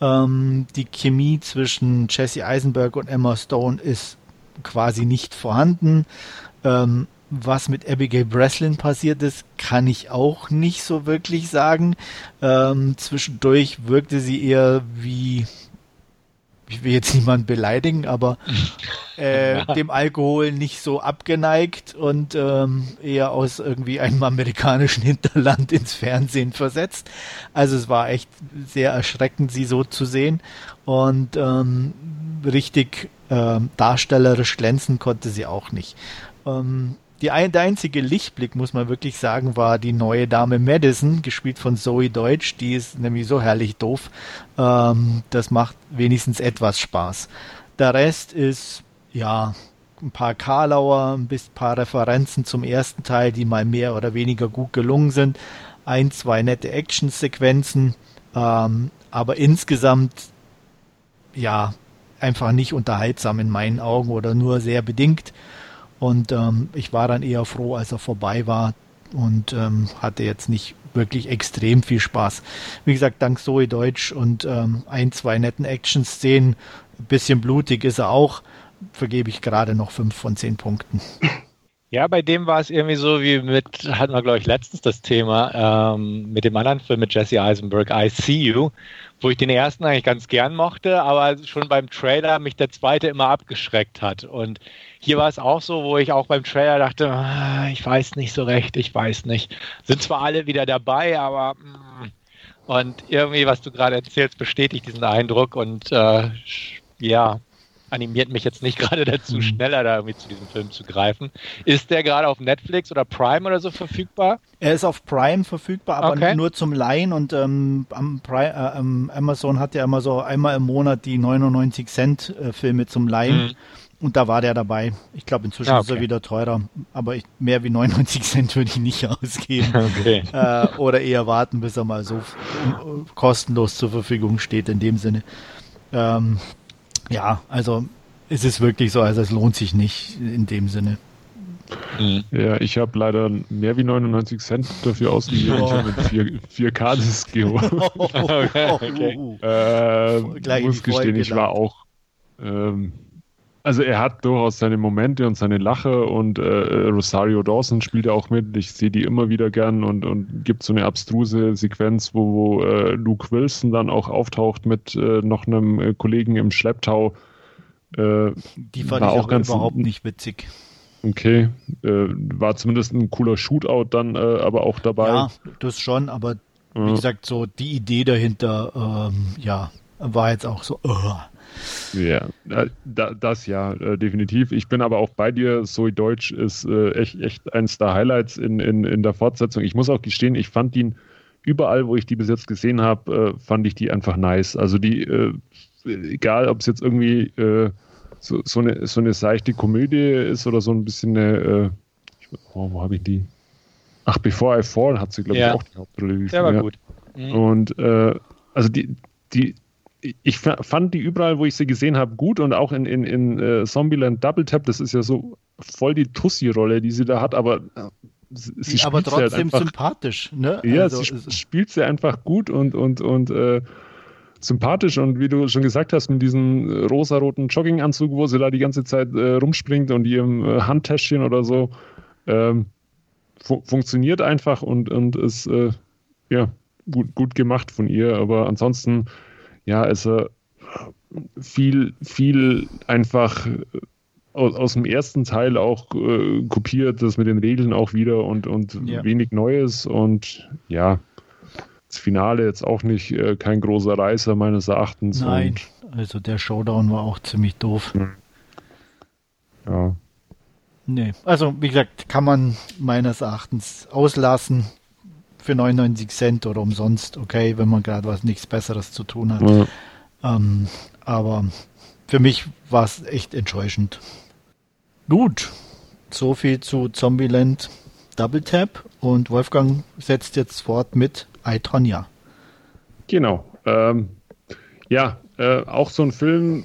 Ähm, die Chemie zwischen Jesse Eisenberg und Emma Stone ist quasi nicht vorhanden. Ähm, was mit Abigail Breslin passiert ist, kann ich auch nicht so wirklich sagen. Ähm, zwischendurch wirkte sie eher wie, ich will jetzt niemanden beleidigen, aber *laughs* äh, dem Alkohol nicht so abgeneigt und ähm, eher aus irgendwie einem amerikanischen Hinterland ins Fernsehen versetzt. Also es war echt sehr erschreckend, sie so zu sehen. Und ähm, richtig äh, darstellerisch glänzen konnte sie auch nicht. Ähm, die ein, der einzige Lichtblick, muss man wirklich sagen, war die neue Dame Madison, gespielt von Zoe Deutsch. Die ist nämlich so herrlich doof. Ähm, das macht wenigstens etwas Spaß. Der Rest ist, ja, ein paar Karlauer, ein paar Referenzen zum ersten Teil, die mal mehr oder weniger gut gelungen sind. Ein, zwei nette Actionsequenzen. Ähm, aber insgesamt, ja, einfach nicht unterhaltsam in meinen Augen oder nur sehr bedingt. Und ähm, ich war dann eher froh, als er vorbei war und ähm, hatte jetzt nicht wirklich extrem viel Spaß. Wie gesagt, dank Zoe Deutsch und ähm, ein, zwei netten Action-Szenen, bisschen blutig ist er auch, vergebe ich gerade noch fünf von zehn Punkten. *laughs* Ja, bei dem war es irgendwie so wie mit, hatten wir glaube ich letztens das Thema, ähm, mit dem anderen Film mit Jesse Eisenberg, I See You, wo ich den ersten eigentlich ganz gern mochte, aber schon beim Trailer mich der zweite immer abgeschreckt hat. Und hier war es auch so, wo ich auch beim Trailer dachte, ah, ich weiß nicht so recht, ich weiß nicht. Sind zwar alle wieder dabei, aber mm. und irgendwie, was du gerade erzählst, bestätigt diesen Eindruck und äh, ja, animiert mich jetzt nicht *laughs* gerade dazu, mhm. schneller da irgendwie zu diesem Film zu greifen. Ist der gerade auf Netflix oder Prime oder so verfügbar? Er ist auf Prime verfügbar, aber okay. nur zum Leihen und ähm, am Prime, äh, Amazon hat ja immer so einmal im Monat die 99 Cent äh, Filme zum Leihen. Mhm. Und da war der dabei. Ich glaube, inzwischen okay. ist er wieder teurer. Aber ich, mehr wie 99 *laughs* Cent würde ich nicht ausgeben. *laughs* Okay. Äh, oder eher warten, bis er mal so kostenlos zur Verfügung steht in dem Sinne. Ähm, ja, also es ist wirklich so, also es lohnt sich nicht in dem Sinne. Mhm. Ja, ich habe leider mehr wie 99 Cent dafür ausgegeben. Oh. Ich habe ein 4K-Disc geholt. *laughs* *laughs* okay. äh, muss gestehen, ich war auch. Ähm, also er hat durchaus seine Momente und seine Lache und äh, Rosario Dawson spielt ja auch mit. Ich sehe die immer wieder gern und, und gibt so eine abstruse Sequenz, wo, wo äh, Luke Wilson dann auch auftaucht mit äh, noch einem äh, Kollegen im Schlepptau. Äh, die fand ich auch ganz überhaupt nicht witzig. Okay, äh, war zumindest ein cooler Shootout dann aber auch dabei. Ja, das schon, aber wie gesagt, so die Idee dahinter, ähm, ja, war jetzt auch so. Uh. Ja, das ja, äh, definitiv. Ich bin aber auch bei dir. Zoe Deutsch ist äh, echt, echt eines der Highlights in, in, in der Fortsetzung. Ich muss auch gestehen, ich fand ihn überall, wo ich die bis jetzt gesehen habe, äh, fand ich die einfach nice. Also die, äh, egal ob es jetzt irgendwie äh, so, so, eine, so eine seichte Komödie ist oder so ein bisschen eine, äh, oh, wo habe ich die? Ach, Before I Fall hat sie, glaube ja. ich, auch die Hauptrolle. Der war ja. gut. Mhm. Und also die, die, ich fand die überall, wo ich sie gesehen habe, gut und auch in, in, in uh, Zombieland Double Tap, das ist ja so voll die Tussi-Rolle, die sie da hat, aber äh, sie aber halt trotzdem halt einfach, sympathisch, ne? Ja, also, sie spielt sie einfach gut und, und, und äh, sympathisch und wie du schon gesagt hast, mit diesem rosaroten Jogginganzug, wo sie da die ganze Zeit äh, rumspringt und ihrem äh, Handtäschchen oder so, ähm, fu funktioniert einfach und, und ist äh, ja gut, gut gemacht von ihr, aber ansonsten ja, also viel, viel einfach aus, aus dem ersten Teil auch äh, kopiert, das mit den Regeln auch wieder und, und ja. wenig Neues und ja, das Finale jetzt auch nicht äh, kein großer Reißer meines Erachtens. Nein, also der Showdown war auch ziemlich doof. Hm. Ja. Nee, also wie gesagt, kann man meines Erachtens auslassen für 99 Cent oder umsonst, okay, wenn man gerade was nichts Besseres zu tun hat. Ja. Ähm, aber für mich war es echt enttäuschend. Gut, so viel zu Zombieland Double Tap und Wolfgang setzt jetzt fort mit Aitronia. Genau. Ähm, ja, äh, auch so ein Film,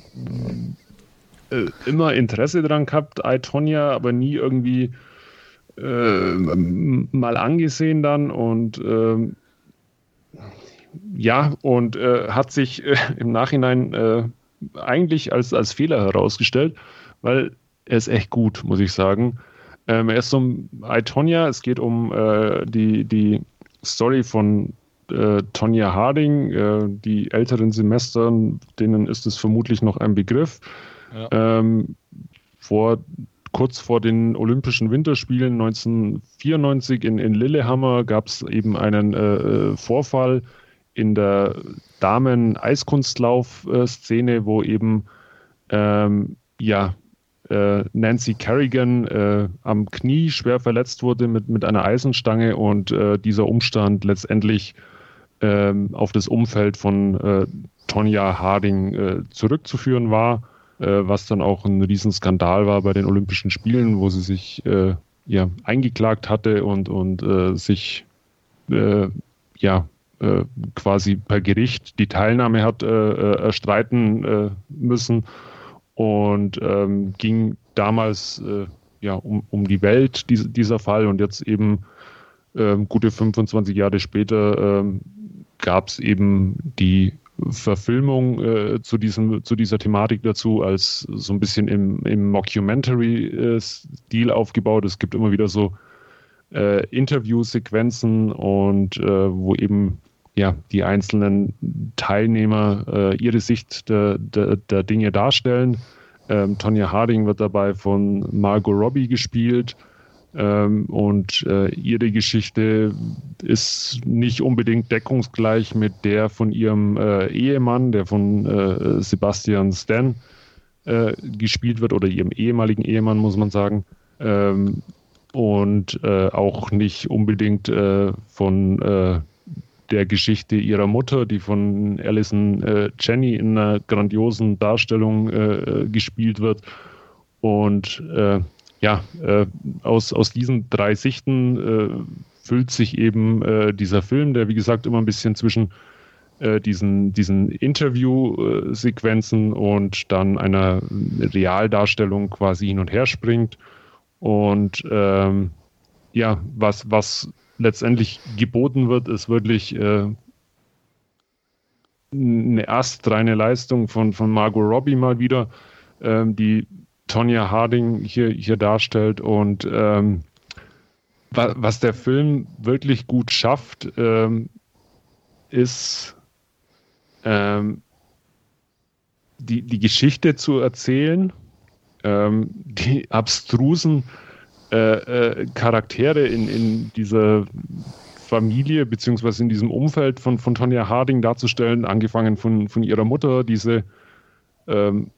äh, immer Interesse dran gehabt, Aitonia, aber nie irgendwie äh, mal angesehen dann und äh, ja, und äh, hat sich äh, im Nachhinein äh, eigentlich als, als Fehler herausgestellt, weil er ist echt gut, muss ich sagen. Ähm, er ist so ein Itonia, es geht um die, die Story von Tonja Harding, die älteren Semestern, denen ist es vermutlich noch ein Begriff. Ja. Ähm, vor kurz vor den Olympischen Winterspielen 1994 in, in Lillehammer gab es eben einen äh, äh, Vorfall in der Damen-Eiskunstlauf-Szene, wo eben ähm, ja, äh, Nancy Kerrigan äh, am Knie schwer verletzt wurde mit, mit einer Eisenstange und äh, dieser Umstand letztendlich ähm, auf das Umfeld von äh, Tonja Harding zurückzuführen war was dann auch ein Riesenskandal war bei den Olympischen Spielen, wo sie sich äh, ja, eingeklagt hatte und, und äh, sich äh, ja, äh, quasi per Gericht die Teilnahme hat äh, erstreiten müssen. Und ähm, ging damals ja, um, um die Welt, dies, dieser Fall. Und jetzt eben ähm, gute 25 Jahre später ähm, gab es eben die Verfilmung äh, zu, diesem, zu dieser Thematik dazu, als so ein bisschen im, im Mockumentary-Stil aufgebaut. Es gibt immer wieder so äh, Interviewsequenzen und äh, wo eben ja, die einzelnen Teilnehmer äh, ihre Sicht der, der, der Dinge darstellen. Ähm, Tonya Harding wird dabei von Margot Robbie gespielt. Ähm, und äh, ihre Geschichte ist nicht unbedingt deckungsgleich mit der von ihrem äh, Ehemann, der von äh, Sebastian Stan äh, gespielt wird, oder ihrem ehemaligen Ehemann, muss man sagen. Ähm, und äh, auch nicht unbedingt äh, von der Geschichte ihrer Mutter, die von Alison Jenny in einer grandiosen Darstellung gespielt wird. Und ja, äh, aus, aus diesen drei Sichten äh, füllt sich eben äh, dieser Film, der wie gesagt immer ein bisschen zwischen diesen, diesen Interview-Sequenzen und dann einer Realdarstellung quasi hin und her springt. Und ähm, ja, was, was letztendlich geboten wird, ist wirklich äh, eine astreine Leistung von, von Margot Robbie mal wieder, ähm, die Tonya Harding hier, hier darstellt. Und ähm, wa was der Film wirklich gut schafft, ähm, ist ähm, die, die Geschichte zu erzählen, ähm, die abstrusen äh, äh, Charaktere in, in dieser Familie beziehungsweise in diesem Umfeld von, von Tonya Harding darzustellen, angefangen von, von ihrer Mutter, diese ähm,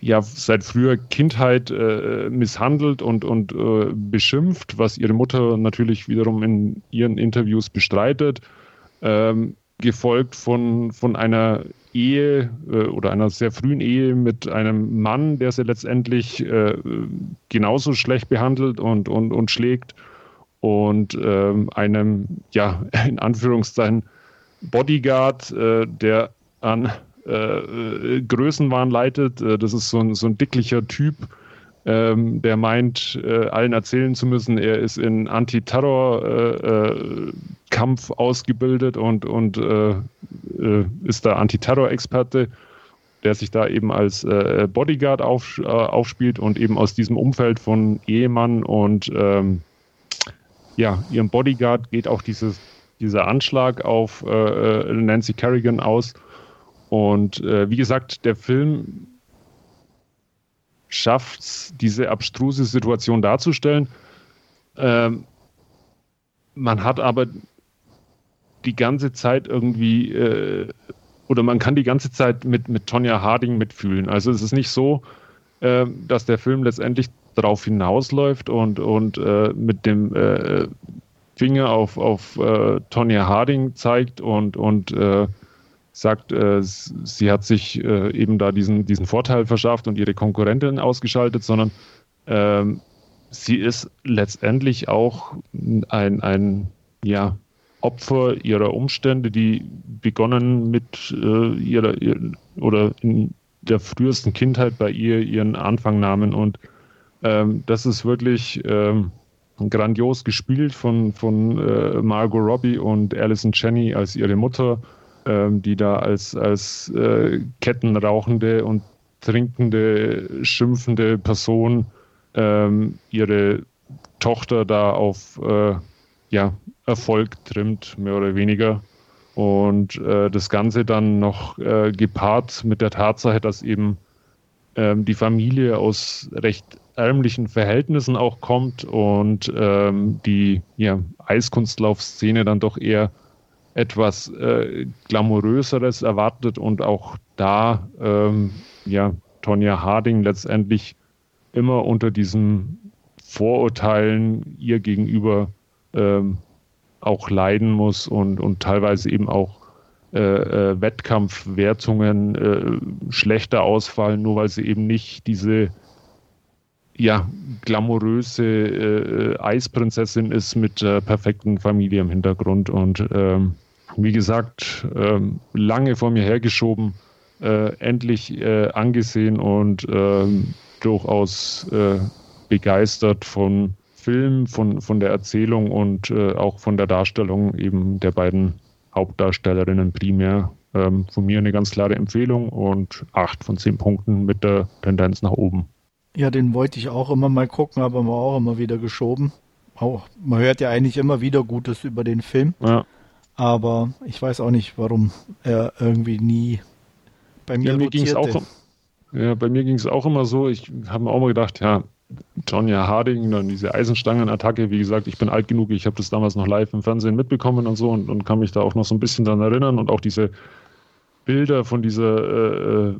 ja seit früher Kindheit äh, misshandelt und, und äh, beschimpft, was ihre Mutter natürlich wiederum in ihren Interviews bestreitet, ähm, gefolgt von, von einer Ehe äh, oder einer sehr frühen Ehe mit einem Mann, der sie letztendlich äh, genauso schlecht behandelt und, und, und schlägt und ähm, einem, ja, *laughs* in Anführungszeichen, Bodyguard, äh, der an äh, Größenwahn leitet. Äh, das ist so ein, so ein dicklicher Typ, ähm, der meint, äh, allen erzählen zu müssen, er ist in Antiterror-Kampf äh, äh, ausgebildet und, und äh, äh, ist da Antiterror-Experte, der sich da eben als äh, Bodyguard auf, aufspielt und eben aus diesem Umfeld von Ehemann und ähm, ja, ihrem Bodyguard geht auch dieses, dieser Anschlag auf Nancy Kerrigan aus. Und wie gesagt, der Film schafft es, diese abstruse Situation darzustellen. Ähm, man hat aber die ganze Zeit irgendwie, äh, oder man kann die ganze Zeit mit, mit Tonja Harding mitfühlen. Also es ist nicht so, äh, dass der Film letztendlich darauf hinausläuft und, und äh, mit dem äh, Finger auf, auf äh, Tonja Harding zeigt und, und äh, sagt, äh, sie hat sich äh, eben da diesen, diesen Vorteil verschafft und ihre Konkurrentin ausgeschaltet, sondern ähm, sie ist letztendlich auch ein, ein ja, Opfer ihrer Umstände, die begonnen mit äh, ihrer, ihr, oder in der frühesten Kindheit bei ihr ihren Anfang nahmen. Und ähm, das ist wirklich ähm, grandios gespielt von, von äh, Margot Robbie und Alison Jenny als ihre Mutter ähm, die da als, als äh, kettenrauchende und trinkende, schimpfende Person ähm, ihre Tochter da auf äh, ja, Erfolg trimmt, mehr oder weniger. Und äh, das Ganze dann noch äh, gepaart mit der Tatsache, dass eben ähm, die Familie aus recht ärmlichen Verhältnissen auch kommt und ähm, die ja, Eiskunstlaufszene dann doch eher etwas äh, glamouröseres erwartet und auch da ähm, ja Tonja Harding letztendlich immer unter diesen Vorurteilen ihr gegenüber ähm, auch leiden muss und, und teilweise eben auch äh, äh, Wettkampfwertungen äh, schlechter ausfallen, nur weil sie eben nicht diese ja, glamouröse äh, Eisprinzessin ist mit äh, perfekten Familie im Hintergrund. Und ähm, wie gesagt, ähm, lange vor mir hergeschoben, äh, endlich äh, angesehen und ähm, durchaus äh, begeistert von Film, von, von der Erzählung und äh, auch von der Darstellung eben der beiden Hauptdarstellerinnen primär. Ähm, von mir eine ganz klare Empfehlung und acht von zehn Punkten mit der Tendenz nach oben. Ja, den wollte ich auch immer mal gucken, aber war auch immer wieder geschoben. Auch, man hört ja eigentlich immer wieder Gutes über den Film. Ja. Aber ich weiß auch nicht, warum er irgendwie nie bei mir, ja, mir ging es auch. Ja, bei mir ging es auch immer so. Ich habe mir auch mal gedacht, ja, Johnny Harding, dann diese Eisenstangenattacke, wie gesagt, ich bin alt genug, ich habe das damals noch live im Fernsehen mitbekommen und so und, und, kann mich da auch noch so ein bisschen daran erinnern und auch diese Bilder von dieser äh, äh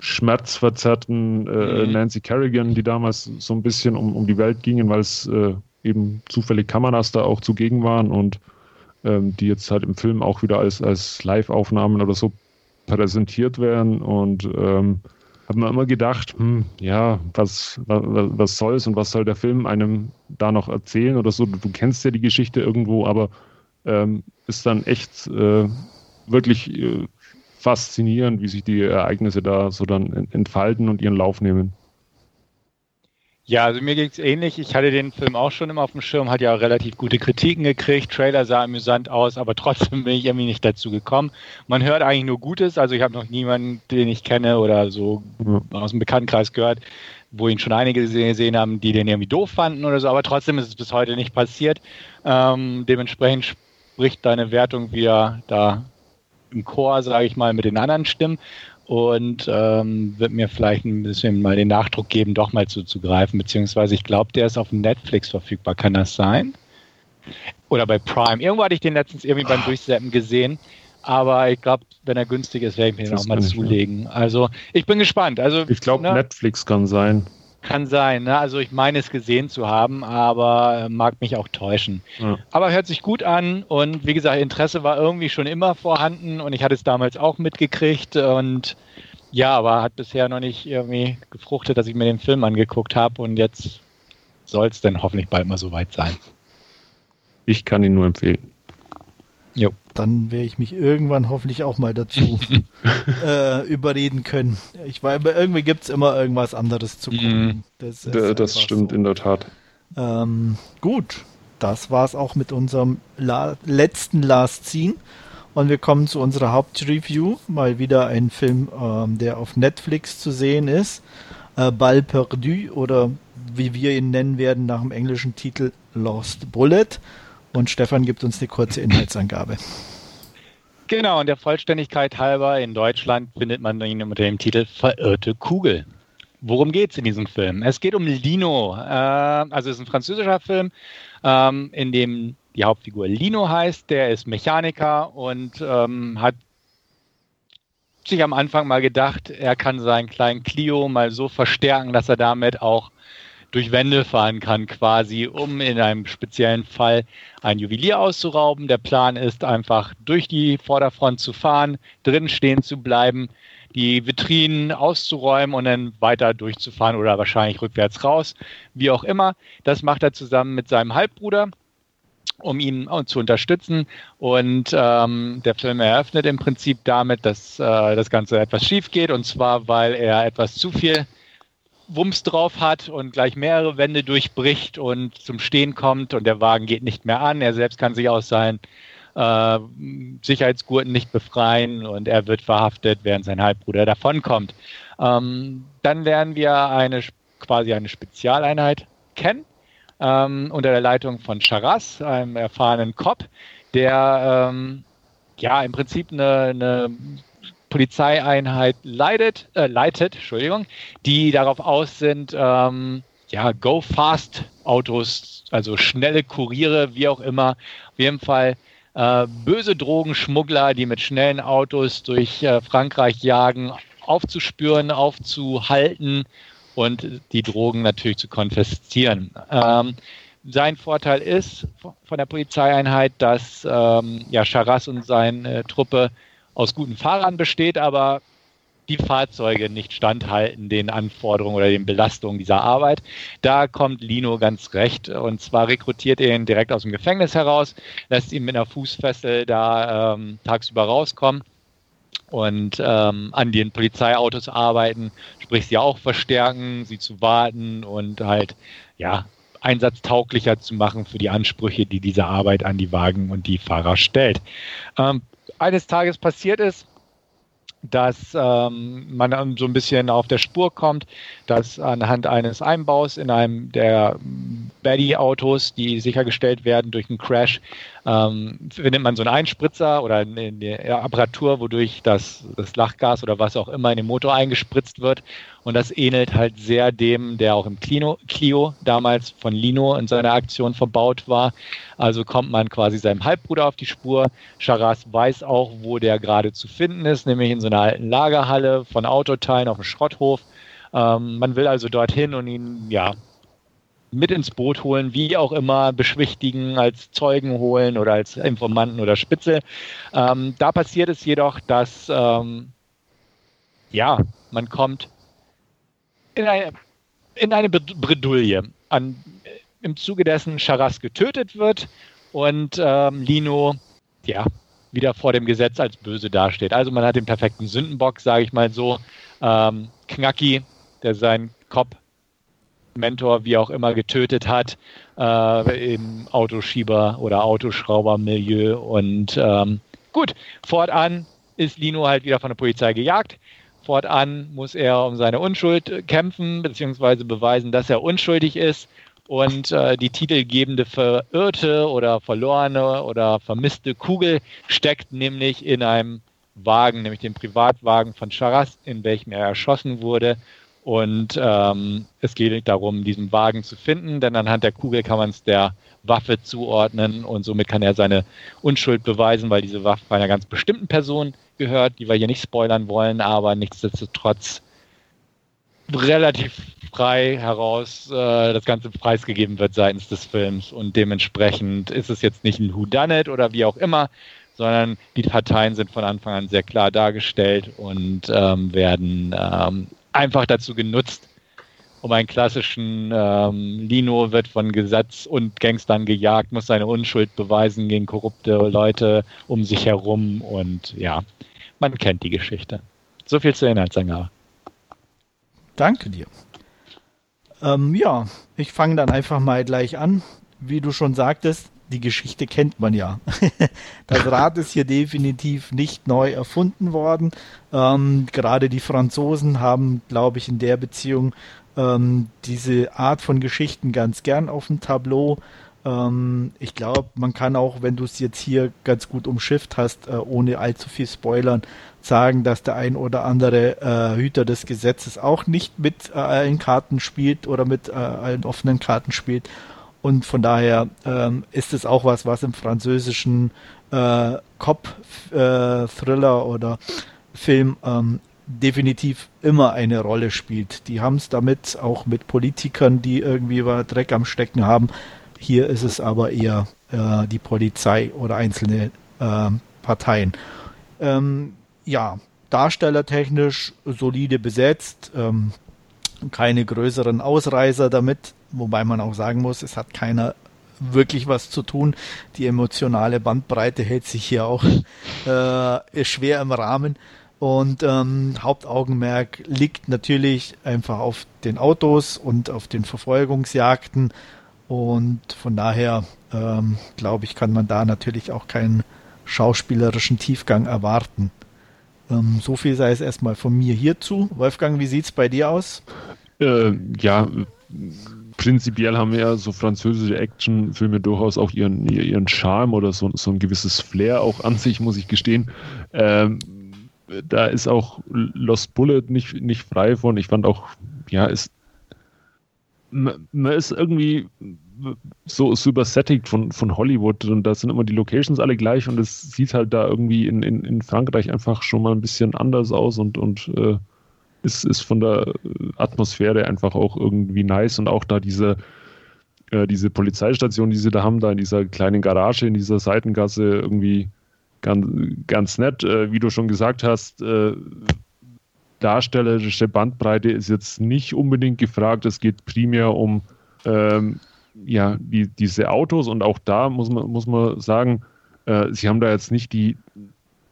schmerzverzerrten äh, mhm. Nancy Kerrigan, die damals so ein bisschen um, um die Welt gingen, weil es äh, eben zufällig Kameras da auch zugegen waren und ähm, die jetzt halt im Film auch wieder als, als Live-Aufnahmen oder so präsentiert werden und ähm, habe mir immer gedacht, hm, ja, was, was, was soll's und was soll der Film einem da noch erzählen oder so. Du, kennst ja die Geschichte irgendwo, aber ähm, ist dann echt äh, wirklich äh, faszinierend, wie sich die Ereignisse da so dann entfalten und ihren Lauf nehmen. Ja, also mir ging es ähnlich. Ich hatte den Film auch schon immer auf dem Schirm, hat ja auch relativ gute Kritiken gekriegt. Trailer sah amüsant aus, aber trotzdem bin ich irgendwie nicht dazu gekommen. Man hört eigentlich nur Gutes. Also ich habe noch niemanden, den ich kenne oder so ja. aus dem Bekanntenkreis gehört, wo ihn schon einige gesehen haben, die den irgendwie doof fanden oder so. Aber trotzdem ist es bis heute nicht passiert. Ähm, dementsprechend spricht deine Wertung wieder da im Chor, sage ich mal, mit den anderen Stimmen und ähm, wird mir vielleicht ein bisschen mal den Nachdruck geben, doch mal zuzugreifen. Beziehungsweise ich glaube, der ist auf Netflix verfügbar. Kann das sein? Oder bei Prime. Irgendwo hatte ich den letztens irgendwie beim Durchsetzen gesehen. Aber ich glaube, wenn er günstig ist, werde ich mir den auch mal zulegen. Also ich bin gespannt. Also, ich glaube, ne? Netflix kann sein. Kann sein, ne? Also ich meine es gesehen zu haben, aber mag mich auch täuschen. Ja. Aber hört sich gut an und wie gesagt, Interesse war irgendwie schon immer vorhanden und ich hatte es damals auch mitgekriegt und ja, aber hat bisher noch nicht irgendwie gefruchtet, dass ich mir den Film angeguckt habe und jetzt soll es dann hoffentlich bald mal soweit sein. Ich kann ihn nur empfehlen. Jo. Dann werde ich mich irgendwann hoffentlich auch mal dazu *laughs* äh, überreden können. Ich weiß, irgendwie gibt es immer irgendwas anderes zu gucken. Mhm. Das, das stimmt so. in der Tat. Ähm, gut, das war es auch mit unserem La letzten Last Scene. Und wir kommen zu unserer Hauptreview. Mal wieder ein Film, ähm, der auf Netflix zu sehen ist. Äh, Ball perdu oder wie wir ihn nennen werden nach dem englischen Titel Lost Bullet. Und Stefan gibt uns eine kurze Inhaltsangabe. Genau, und der Vollständigkeit halber, in Deutschland findet man ihn unter dem Titel Verirrte Kugel. Worum geht es in diesem Film? Es geht um Lino. Äh, also es ist ein französischer Film, ähm, in dem die Hauptfigur Lino heißt. Der ist Mechaniker und ähm, hat sich am Anfang mal gedacht, er kann seinen kleinen Clio mal so verstärken, dass er damit auch durch Wände fahren kann, quasi, um in einem speziellen Fall ein Juwelier auszurauben. Der Plan ist einfach durch die Vorderfront zu fahren, drin stehen zu bleiben, die Vitrinen auszuräumen und dann weiter durchzufahren oder wahrscheinlich rückwärts raus, wie auch immer. Das macht er zusammen mit seinem Halbbruder um ihn zu unterstützen. Und ähm, der Film eröffnet im Prinzip damit, dass äh, das Ganze etwas schief geht. Und zwar, weil er etwas zu viel Wumms drauf hat und gleich mehrere Wände durchbricht und zum Stehen kommt und der Wagen geht nicht mehr an. Er selbst kann sich aus seinen äh, Sicherheitsgurten nicht befreien und er wird verhaftet, während sein Halbbruder davonkommt. Ähm, dann lernen wir eine quasi eine Spezialeinheit kennen ähm, unter der Leitung von Charas, einem erfahrenen Cop, der ähm, ja im Prinzip eine, eine Polizeieinheit leidet, äh, leitet, Entschuldigung, die darauf aus sind, ähm, ja, Go Fast Autos, also schnelle Kuriere, wie auch immer, auf jeden Fall äh, böse Drogenschmuggler, die mit schnellen Autos durch äh, Frankreich jagen, aufzuspüren, aufzuhalten und die Drogen natürlich zu konfiszieren. Ähm, sein Vorteil ist von der Polizeieinheit, dass ähm, ja, Charas und seine Truppe aus guten Fahrern besteht, aber die Fahrzeuge nicht standhalten den Anforderungen oder den Belastungen dieser Arbeit. Da kommt Lino ganz recht. Und zwar rekrutiert er ihn direkt aus dem Gefängnis heraus, lässt ihn mit einer Fußfessel da ähm, tagsüber rauskommen und ähm, an den Polizeiautos arbeiten, sprich sie auch verstärken, sie zu warten und halt, ja, einsatztauglicher zu machen für die Ansprüche, die diese Arbeit an die Wagen und die Fahrer stellt. Ähm, eines Tages passiert es, dass ähm, man so ein bisschen auf der Spur kommt, dass anhand eines Einbaus in einem der Baddy-Autos, die sichergestellt werden durch einen Crash, ähm, findet man so einen Einspritzer oder eine, Apparatur, wodurch das, das Lachgas oder was auch immer in den Motor eingespritzt wird. Und das ähnelt halt sehr dem, der auch im Clio, Clio damals von Lino in seiner Aktion verbaut war. Also kommt man quasi seinem Halbbruder auf die Spur. Charas weiß auch, wo der gerade zu finden ist, nämlich in so einer alten Lagerhalle von Autoteilen auf dem Schrotthof. Ähm, man will also dorthin und ihn, ja, mit ins Boot holen, wie auch immer, beschwichtigen, als Zeugen holen oder als Informanten oder Spitzel. Ähm, da passiert es jedoch, dass ähm, ja, man kommt in eine, in eine Bredouille, an, im Zuge dessen Charas getötet wird und ähm, Lino ja, wieder vor dem Gesetz als böse dasteht. Also man hat den perfekten Sündenbock, sage ich mal so. Ähm, Knacki, der seinen Kopf Mentor, wie auch immer, getötet hat äh, im Autoschieber- oder Autoschraubermilieu. Und ähm, gut, fortan ist Lino halt wieder von der Polizei gejagt. Fortan muss er um seine Unschuld kämpfen, beziehungsweise beweisen, dass er unschuldig ist. Und äh, die titelgebende verirrte oder verlorene oder vermisste Kugel steckt nämlich in einem Wagen, nämlich dem Privatwagen von Charas, in welchem er erschossen wurde. Und ähm, es geht darum, diesen Wagen zu finden, denn anhand der Kugel kann man es der Waffe zuordnen und somit kann er seine Unschuld beweisen, weil diese Waffe einer ganz bestimmten Person gehört, die wir hier nicht spoilern wollen, aber nichtsdestotrotz relativ frei heraus äh, das Ganze preisgegeben wird seitens des Films. Und dementsprechend ist es jetzt nicht ein Whodunit oder wie auch immer, sondern die Parteien sind von Anfang an sehr klar dargestellt und ähm, werden ähm, einfach dazu genutzt, um einen klassischen ähm, Lino wird von Gesetz und Gangstern gejagt, muss seine Unschuld beweisen gegen korrupte Leute um sich herum und ja, man kennt die Geschichte. So viel zur Inhaltsangabe. Danke dir. Ähm, ja, ich fange dann einfach mal gleich an. Wie du schon sagtest, die Geschichte kennt man ja. *laughs* das Rad ist hier definitiv nicht neu erfunden worden. Ähm, gerade die Franzosen haben, glaube ich, in der Beziehung ähm, diese Art von Geschichten ganz gern auf dem Tableau. Ähm, ich glaube, man kann auch, wenn du es jetzt hier ganz gut umschifft hast, äh, ohne allzu viel Spoilern, sagen, dass der ein oder andere äh, Hüter des Gesetzes auch nicht mit äh, allen Karten spielt oder mit äh, allen offenen Karten spielt und von daher ähm, ist es auch was, was im französischen äh, Cop-Thriller äh, oder Film ähm, definitiv immer eine Rolle spielt. Die haben es damit auch mit Politikern, die irgendwie Dreck am Stecken haben. Hier ist es aber eher äh, die Polizei oder einzelne äh, Parteien. Ähm, ja, darstellertechnisch solide besetzt, ähm, keine größeren Ausreißer damit wobei man auch sagen muss, es hat keiner wirklich was zu tun. Die emotionale Bandbreite hält sich hier auch *laughs* äh, schwer im Rahmen. Und ähm, Hauptaugenmerk liegt natürlich einfach auf den Autos und auf den Verfolgungsjagden. Und von daher, ähm, glaube ich, kann man da natürlich auch keinen schauspielerischen Tiefgang erwarten. Ähm, so viel sei es erstmal von mir hierzu. Wolfgang, wie sieht es bei dir aus? Äh, ja, prinzipiell haben ja so französische Actionfilme durchaus auch ihren, ihren Charme oder so, so ein gewisses Flair auch an sich, muss ich gestehen. Ähm, da ist auch Lost Bullet nicht, nicht frei von. Ich fand auch, ja, ist man ist irgendwie so, so übersättigt von, von Hollywood und da sind immer die Locations alle gleich und es sieht halt da irgendwie in, in, in Frankreich einfach schon mal ein bisschen anders aus und, und äh, ist, ist von der Atmosphäre einfach auch irgendwie nice und auch da diese, äh, diese Polizeistation, die sie da haben, da in dieser kleinen Garage, in dieser Seitengasse irgendwie ganz, ganz nett. Äh, wie du schon gesagt hast, äh, darstellerische Bandbreite ist jetzt nicht unbedingt gefragt. Es geht primär um ähm, ja, die, diese Autos und auch da muss man, muss man sagen, äh, sie haben da jetzt nicht die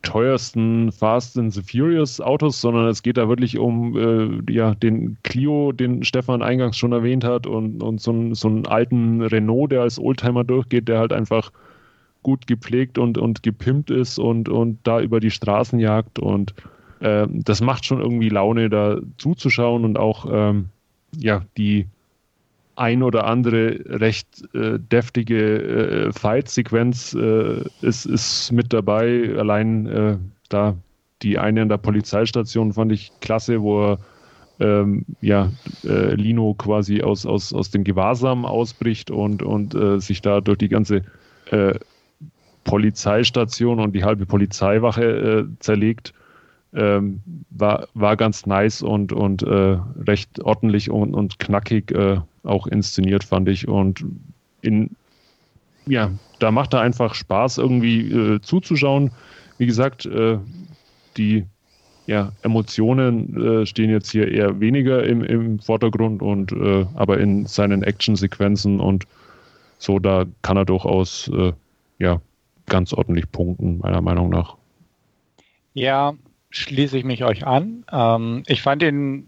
teuersten Fast and the Furious Autos, sondern es geht da wirklich um äh, ja, den Clio, den Stefan eingangs schon erwähnt hat und, und so, ein, so einen alten Renault, der als Oldtimer durchgeht, der halt einfach gut gepflegt und, und gepimpt ist und, und da über die Straßen jagt. Und äh, das macht schon irgendwie Laune, da zuzuschauen und auch ähm, ja, die ein oder andere recht äh, deftige äh, Fight-Sequenz äh, ist, ist mit dabei. Allein äh, da die eine an der Polizeistation fand ich klasse, wo er ähm, ja, äh, Lino quasi aus, aus, aus dem Gewahrsam ausbricht und, und äh, sich da durch die ganze Polizeistation und die halbe Polizeiwache zerlegt ähm, war, war ganz nice und, und äh, recht ordentlich und, und knackig äh, auch inszeniert, fand ich. Und in, ja, da macht er einfach Spaß, irgendwie äh, zuzuschauen. Wie gesagt, äh, die ja, Emotionen äh, stehen jetzt hier eher weniger im, im Vordergrund und äh, aber in seinen Actionsequenzen und so, da kann er durchaus ja ganz ordentlich punkten, meiner Meinung nach. Ja, schließe ich mich euch an. Ähm, ich fand ihn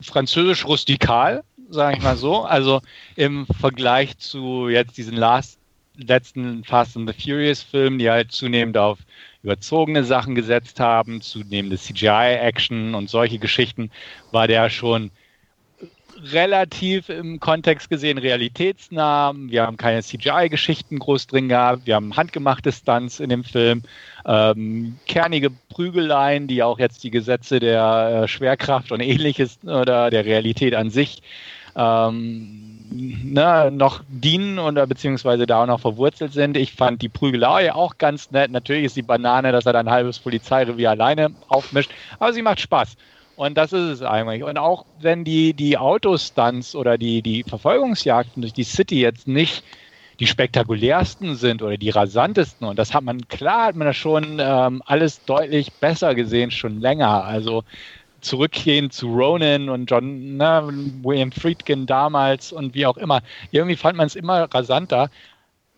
französisch rustikal, sage ich mal so. Also im Vergleich zu jetzt diesen last, letzten Fast and the Furious Filmen, die halt zunehmend auf überzogene Sachen gesetzt haben, zunehmende CGI-Action und solche Geschichten, war der schon relativ im Kontext gesehen realitätsnah. Wir haben keine CGI-Geschichten groß drin gehabt. Wir haben handgemachte Stunts in dem Film. Ähm, kernige Prügeleien, die auch jetzt die Gesetze der äh, Schwerkraft und ähnliches oder der Realität an sich ähm, ne, noch dienen oder beziehungsweise da auch noch verwurzelt sind. Ich fand die Prügelei auch ganz nett. Natürlich ist die Banane, dass er dann ein halbes Polizeirevier alleine aufmischt, aber sie macht Spaß. Und das ist es eigentlich. Und auch wenn die, die Autostunts oder die, die Verfolgungsjagden durch die City jetzt nicht die spektakulärsten sind oder die rasantesten, und das hat man, klar hat man das schon ähm, alles deutlich besser gesehen, schon länger. Also zurückgehen zu Ronan und John, ne, William Friedkin damals und wie auch immer. Irgendwie fand man es immer rasanter.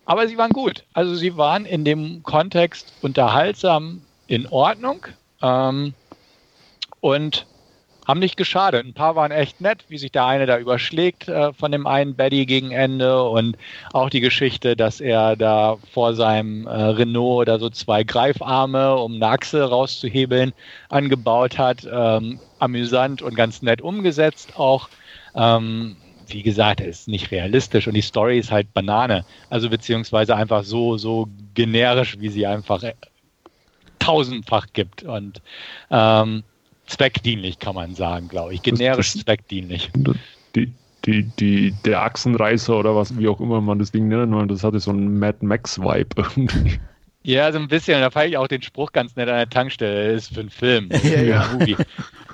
Aber sie waren gut. Also sie waren in dem Kontext unterhaltsam in Ordnung. Ähm, und haben nicht geschadet. Ein paar waren echt nett, wie sich der eine da überschlägt äh, von dem einen Betty gegen Ende und auch die Geschichte, dass er da vor seinem äh, Renault da so zwei Greifarme, um eine Achse rauszuhebeln, angebaut hat. Ähm, amüsant und ganz nett umgesetzt auch. Ähm, wie gesagt, ist nicht realistisch und die Story ist halt Banane. Also beziehungsweise einfach so, so generisch, wie sie einfach tausendfach gibt. Und ähm, zweckdienlich, kann man sagen, glaube ich. Generisch das, zweckdienlich. Die, die, die, der Achsenreißer oder was, wie auch immer man das Ding nennen will, das hatte so einen Mad Max-Vibe irgendwie. Ja, so ein bisschen. Da fand ich auch den Spruch ganz nett an der Tankstelle. Das ist für einen Film. *laughs* ja, ja.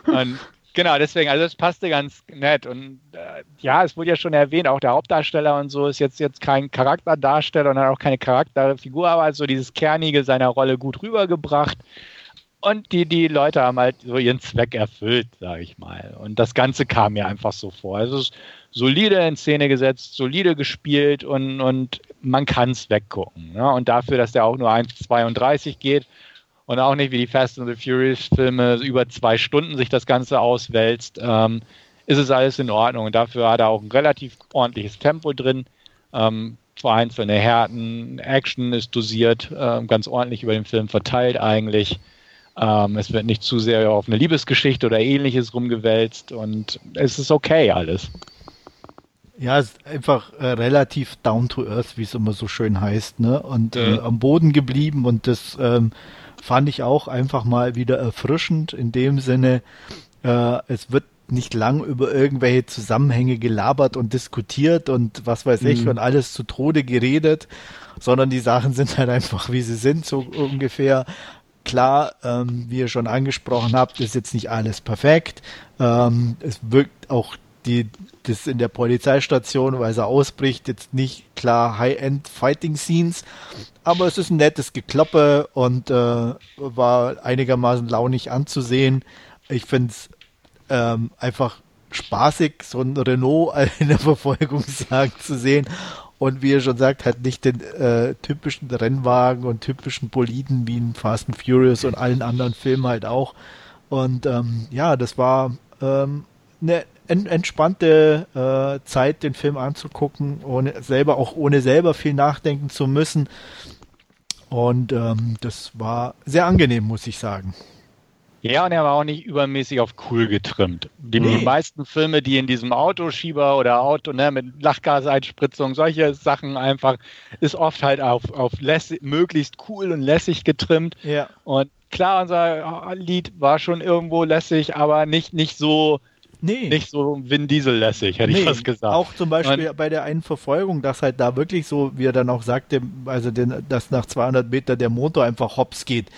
Und genau, deswegen, also es passte ganz nett. Und äh, ja, es wurde ja schon erwähnt, auch der Hauptdarsteller und so ist jetzt, jetzt kein Charakterdarsteller und hat auch keine Charakterfigur, aber so dieses Kernige seiner Rolle gut rübergebracht. Und die, die Leute haben halt so ihren Zweck erfüllt, sage ich mal. Und das Ganze kam mir einfach so vor. Also es ist solide in Szene gesetzt, solide gespielt und, und man kann es weggucken. Ne? Und dafür, dass der auch nur 1,32 geht und auch nicht wie die Fast and the Furious Filme über zwei Stunden sich das Ganze auswälzt, ähm, ist es alles in Ordnung. Und dafür hat er auch ein relativ ordentliches Tempo drin. Ähm, vereinzelte Härten, Action ist dosiert, äh, ganz ordentlich über den Film verteilt eigentlich. Ähm, es wird nicht zu sehr auf eine Liebesgeschichte oder ähnliches rumgewälzt und es ist okay alles. Ja, es ist einfach äh, relativ down to earth, wie es immer so schön heißt, ne? Und äh, am Boden geblieben und das ähm, fand ich auch einfach mal wieder erfrischend in dem Sinne, äh, es wird nicht lang über irgendwelche Zusammenhänge gelabert und diskutiert und was weiß ich mhm. und alles zu Tode geredet, sondern die Sachen sind halt einfach, wie sie sind, so ungefähr. Klar, ähm, wie ihr schon angesprochen habt, ist jetzt nicht alles perfekt. Ähm, es wirkt auch die, das in der Polizeistation, weil er ausbricht, jetzt nicht klar High-End Fighting Scenes, aber es ist ein nettes Gekloppe und äh, war einigermaßen launig anzusehen. Ich finde es ähm, einfach spaßig, so ein Renault *laughs* in der Verfolgungsjagd *laughs* zu sehen und wie ihr schon sagt, halt nicht den äh, typischen Rennwagen und typischen Boliden wie in Fast and Furious und allen anderen Filmen halt auch. Und ähm, ja, das war ähm, eine entspannte äh, Zeit, den Film anzugucken, ohne selber auch ohne selber viel nachdenken zu müssen. Und ähm, das war sehr angenehm, muss ich sagen. Ja, und er war auch nicht übermäßig auf cool getrimmt. Die nee. meisten Filme, die in diesem Autoschieber oder Auto, ne, mit Lachgaseinspritzung, solche Sachen einfach, ist oft halt auf, auf lässig, möglichst cool und lässig getrimmt. Ja. Und klar, unser Lied war schon irgendwo lässig, aber nicht, nicht so, Nee. Nicht so Vin Diesel lässig, hätte nee, ich fast gesagt. Auch zum Beispiel und, bei der einen Verfolgung, dass halt da wirklich so, wie er dann auch sagte, also den, dass nach 200 Meter der Motor einfach hops geht.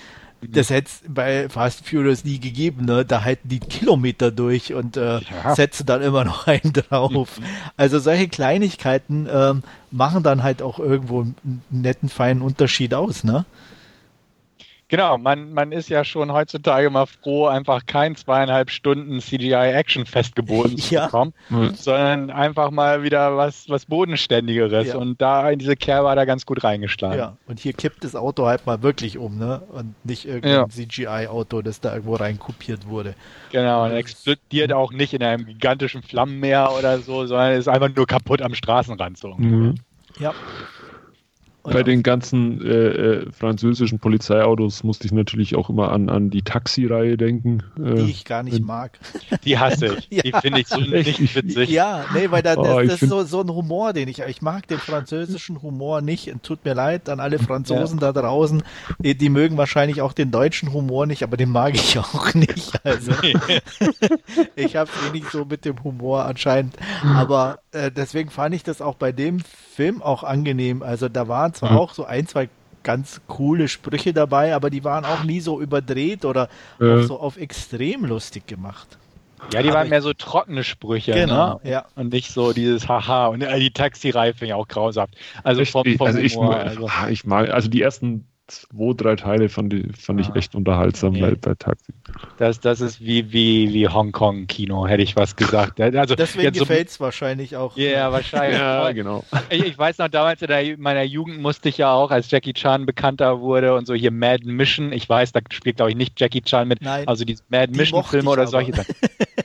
Mhm. Das hätte es bei Fast Furious nie gegeben, ne? Da halten die Kilometer durch und äh, ja. setzen dann immer noch *laughs* einen drauf. also solche Kleinigkeiten ähm, machen dann halt auch irgendwo einen netten, feinen Unterschied aus, ne? Genau, man, man ist ja schon heutzutage mal froh, einfach kein zweieinhalb Stunden CGI-Action festgeboten *laughs* zu bekommen, mhm. sondern einfach mal wieder was, was Bodenständigeres. Ja. Und da in diese Kerl war da ganz gut reingeschlagen. Ja, und hier kippt das Auto halt mal wirklich um, ne? Und nicht irgendein ja. CGI-Auto, das da irgendwo reinkopiert wurde. Genau, und explodiert auch nicht in einem gigantischen Flammenmeer oder so, sondern ist einfach nur kaputt am Straßenrand so. Mhm. Ja. Bei den ganzen äh, äh, französischen Polizeiautos musste ich natürlich auch immer an, an die Taxi-Reihe denken. Äh, die ich gar nicht mag. Die hasse ich. *laughs* ja. Die finde ich so nicht witzig. Ja, nee, weil da, das, oh, das ist so, so ein Humor, den ich, ich mag den französischen Humor nicht. Tut mir leid an alle Franzosen ja. da draußen. Die, die, mögen wahrscheinlich auch den deutschen Humor nicht, aber den mag ich *laughs* auch nicht. Also *laughs* ich habe es eh nicht so mit dem Humor anscheinend. Aber äh, deswegen fand ich das auch bei dem Film auch angenehm. Also da waren zwar mhm. auch so ein, zwei ganz coole Sprüche dabei, aber die waren auch nie so überdreht oder äh. so auf extrem lustig gemacht. Ja, die aber waren mehr so trockene Sprüche. Genau, ne? ja. Und nicht so dieses Haha. Und äh, die Taxi-Reihe finde ich auch graushaft. Also vom, vom also, ich, also. ich mag, also die ersten zwei, drei Teile fand ich, fand ich ah. echt unterhaltsam nee. bei, bei Taxi. Das, das ist wie, wie, wie Hongkong-Kino, hätte ich was gesagt. Also, Deswegen gefällt es so, wahrscheinlich auch. Ja, yeah, wahrscheinlich. ja, genau. Ich, ich, weiß noch, damals in meiner Jugend musste ich ja auch, als Jackie Chan bekannter wurde und so hier Mad Mission, ich weiß, da spielt glaube ich nicht Jackie Chan mit, Nein, also die Mad Mission-Filme oder solche Sachen.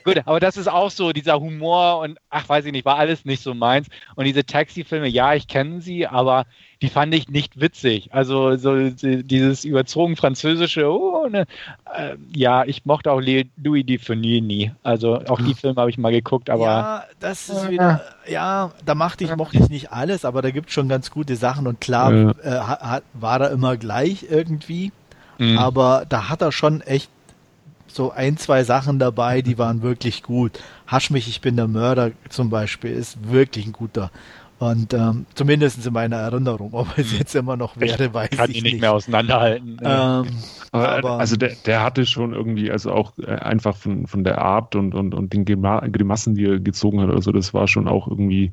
Gut, aber das ist auch so, dieser Humor und ach, weiß ich nicht, war alles nicht so meins. Und diese Taxi-Filme, ja, ich kenne sie, aber die fand ich nicht witzig. Also so dieses überzogen französische, oh, ne, äh, ja, ich mochte auch Louis Dufournier nie. Also auch die Filme habe ich mal geguckt, aber ja, das ist wieder, ja, da machte ich mochte ich nicht alles, aber da gibt es schon ganz gute Sachen und klar ja. äh, hat, war er immer gleich irgendwie, mhm. aber da hat er schon echt so ein, zwei Sachen dabei, die waren wirklich gut. Hasch mich, ich bin der Mörder zum Beispiel, ist wirklich ein guter. Und ähm, zumindest in meiner Erinnerung, ob es jetzt immer noch wäre, ich weiß kann ich ihn nicht. mehr auseinanderhalten. Ähm, aber, also der, der hatte schon irgendwie, also auch äh, einfach von, von der Art und, und, und den Grimassen, die er gezogen hat, also das war schon auch irgendwie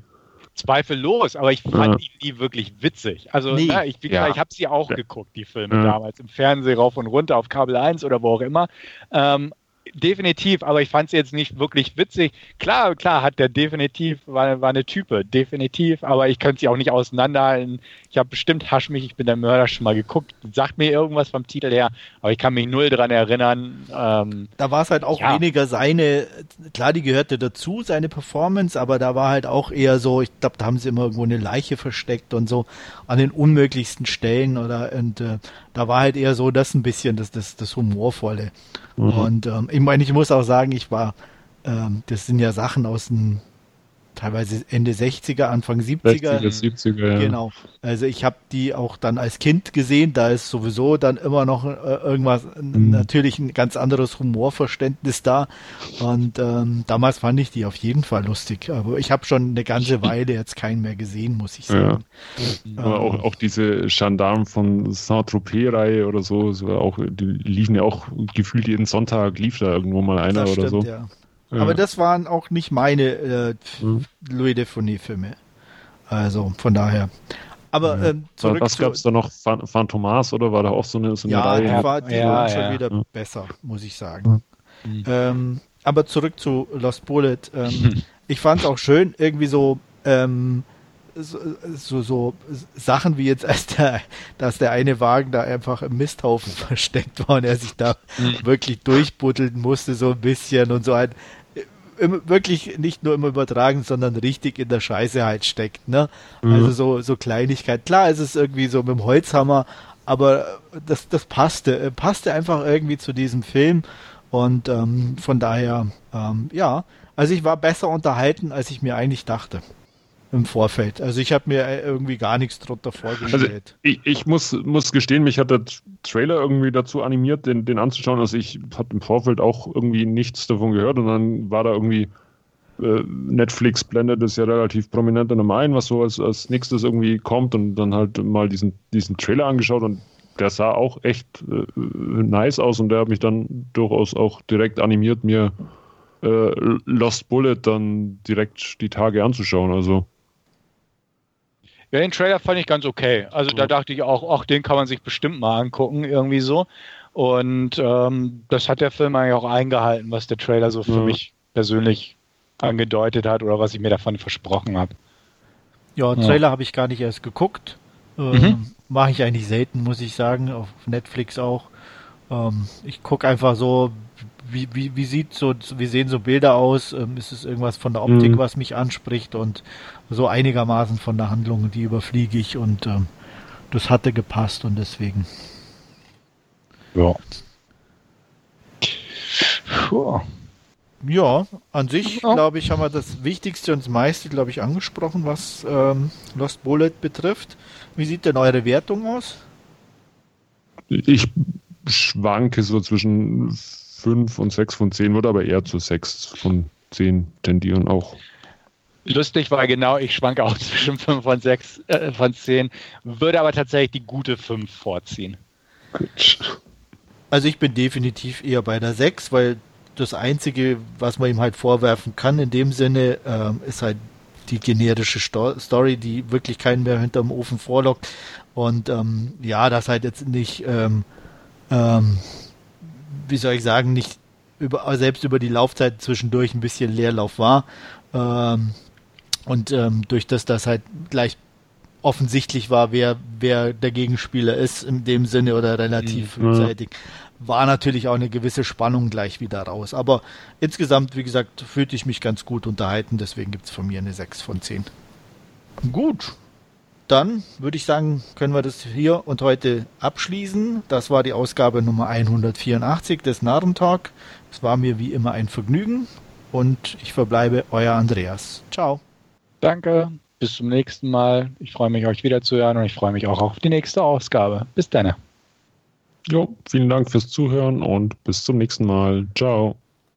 zweifellos, aber ich fand ja. ihn nie wirklich witzig. Also nee. na, ich, ja. ich habe sie auch ja. geguckt, die Filme damals, im Fernsehen rauf und runter, auf Kabel 1 oder wo auch immer. Ähm, definitiv, aber ich fand es jetzt nicht wirklich witzig. Klar, klar, hat der definitiv, war, war eine Type, definitiv, aber ich könnte sie auch nicht auseinanderhalten. Ich habe bestimmt Hasch mich, ich bin der Mörder schon mal geguckt. Sagt mir irgendwas vom Titel her, aber ich kann mich null dran erinnern. Ähm, da war es halt auch ja. weniger seine, klar, die gehörte dazu, seine Performance, aber da war halt auch eher so, ich glaube, da haben sie immer irgendwo eine Leiche versteckt und so an den unmöglichsten Stellen oder und äh, da war halt eher so das ein bisschen das, das, das Humorvolle. Mhm. Und ähm, ich meine, ich muss auch sagen, ich war, ähm, das sind ja Sachen aus dem teilweise Ende 60er, Anfang 70er. 60er, 70er ja. Genau. Also ich habe die auch dann als Kind gesehen, da ist sowieso dann immer noch äh, irgendwas, mhm. natürlich ein ganz anderes Humorverständnis da. Und ähm, damals fand ich die auf jeden Fall lustig. Aber ich habe schon eine ganze *laughs* Weile jetzt keinen mehr gesehen, muss ich sagen. Ja. Aber auch, auch diese Gendarme von Saint-Tropez-Reihe oder so, auch, die liefen ja auch gefühlt jeden Sonntag, lief da irgendwo mal einer oder stimmt, so. Ja. Aber das waren auch nicht meine äh, mhm. Louis de Funny-Filme. Also von daher. Aber ja. ähm, zurück Was gab es da noch? Phantomas oder war da auch so eine, so eine ja, Reihe? Die war die ja, ja. schon wieder besser, muss ich sagen. Mhm. Ähm, aber zurück zu Lost Bullet. Ähm, *laughs* ich fand es auch schön, irgendwie so ähm, so, so Sachen wie jetzt, *laughs* als der, dass der eine Wagen da einfach im Misthaufen *laughs* versteckt war und er sich da mhm. wirklich durchbuddeln musste, so ein bisschen und so ein wirklich nicht nur im Übertragen, sondern richtig in der Scheiße halt steckt, ne? Mhm. Also so, so Kleinigkeit. Klar, es ist irgendwie so mit dem Holzhammer, aber das, das passte, passte einfach irgendwie zu diesem Film und ähm, von daher, ähm, ja, also ich war besser unterhalten, als ich mir eigentlich dachte im Vorfeld. Also ich habe mir äh, irgendwie gar nichts drunter vorgestellt. Also ich, ich, muss, muss gestehen, mich hat der Trailer irgendwie dazu animiert, den, den anzuschauen. Also ich habe im Vorfeld auch irgendwie nichts davon gehört und dann war da irgendwie äh, Netflix blendet das ja relativ prominent in einem ein, was so als, als nächstes irgendwie kommt und dann halt mal diesen, diesen Trailer angeschaut und der sah auch echt äh, nice aus und der hat mich dann durchaus auch direkt animiert, mir äh, Lost Bullet dann direkt die Tage anzuschauen. Also ja, den Trailer fand ich ganz okay. Also mhm. da dachte ich auch, auch den kann man sich bestimmt mal angucken, irgendwie so. Und ähm, das hat der Film eigentlich auch eingehalten, was der Trailer so für mhm. mich persönlich angedeutet hat oder was ich mir davon versprochen habe. Ja, Trailer ja. habe ich gar nicht erst geguckt. Ähm, mhm. Mache ich eigentlich selten, muss ich sagen, auf Netflix auch. Ähm, ich gucke einfach so, wie, wie, wie sieht so, wie sehen so Bilder aus? Ähm, ist es irgendwas von der Optik, mhm. was mich anspricht und so einigermaßen von der Handlung, die überfliege ich und ähm, das hatte gepasst und deswegen. Ja. Puh. Ja, an sich, ja. glaube ich, haben wir das Wichtigste und das meiste, glaube ich, angesprochen, was ähm, Lost Bullet betrifft. Wie sieht denn eure Wertung aus? Ich schwanke so zwischen 5 und 6 von 10, würde aber eher zu 6 von 10 tendieren auch. Lustig war genau, ich schwanke auch *laughs* zwischen 5 und 6 äh, von 10, würde aber tatsächlich die gute 5 vorziehen. Also ich bin definitiv eher bei der 6, weil das Einzige, was man ihm halt vorwerfen kann in dem Sinne, ähm, ist halt die generische Sto Story, die wirklich keinen mehr hinterm Ofen vorlockt. Und ähm, ja, das halt jetzt nicht ähm, ähm, wie soll ich sagen, nicht über, selbst über die Laufzeit zwischendurch ein bisschen Leerlauf war. Ähm, und ähm, durch das das halt gleich offensichtlich war, wer, wer der Gegenspieler ist, in dem Sinne oder relativ mhm. frühzeitig, war natürlich auch eine gewisse Spannung gleich wieder raus. Aber insgesamt, wie gesagt, fühlte ich mich ganz gut unterhalten, deswegen gibt es von mir eine 6 von 10. Gut, dann würde ich sagen, können wir das hier und heute abschließen. Das war die Ausgabe Nummer 184 des Narrentalk. Es war mir wie immer ein Vergnügen und ich verbleibe euer Andreas. Ciao. Danke, bis zum nächsten Mal. Ich freue mich, euch wiederzuhören und ich freue mich auch auf die nächste Ausgabe. Bis dann. Jo, vielen Dank fürs Zuhören und bis zum nächsten Mal. Ciao.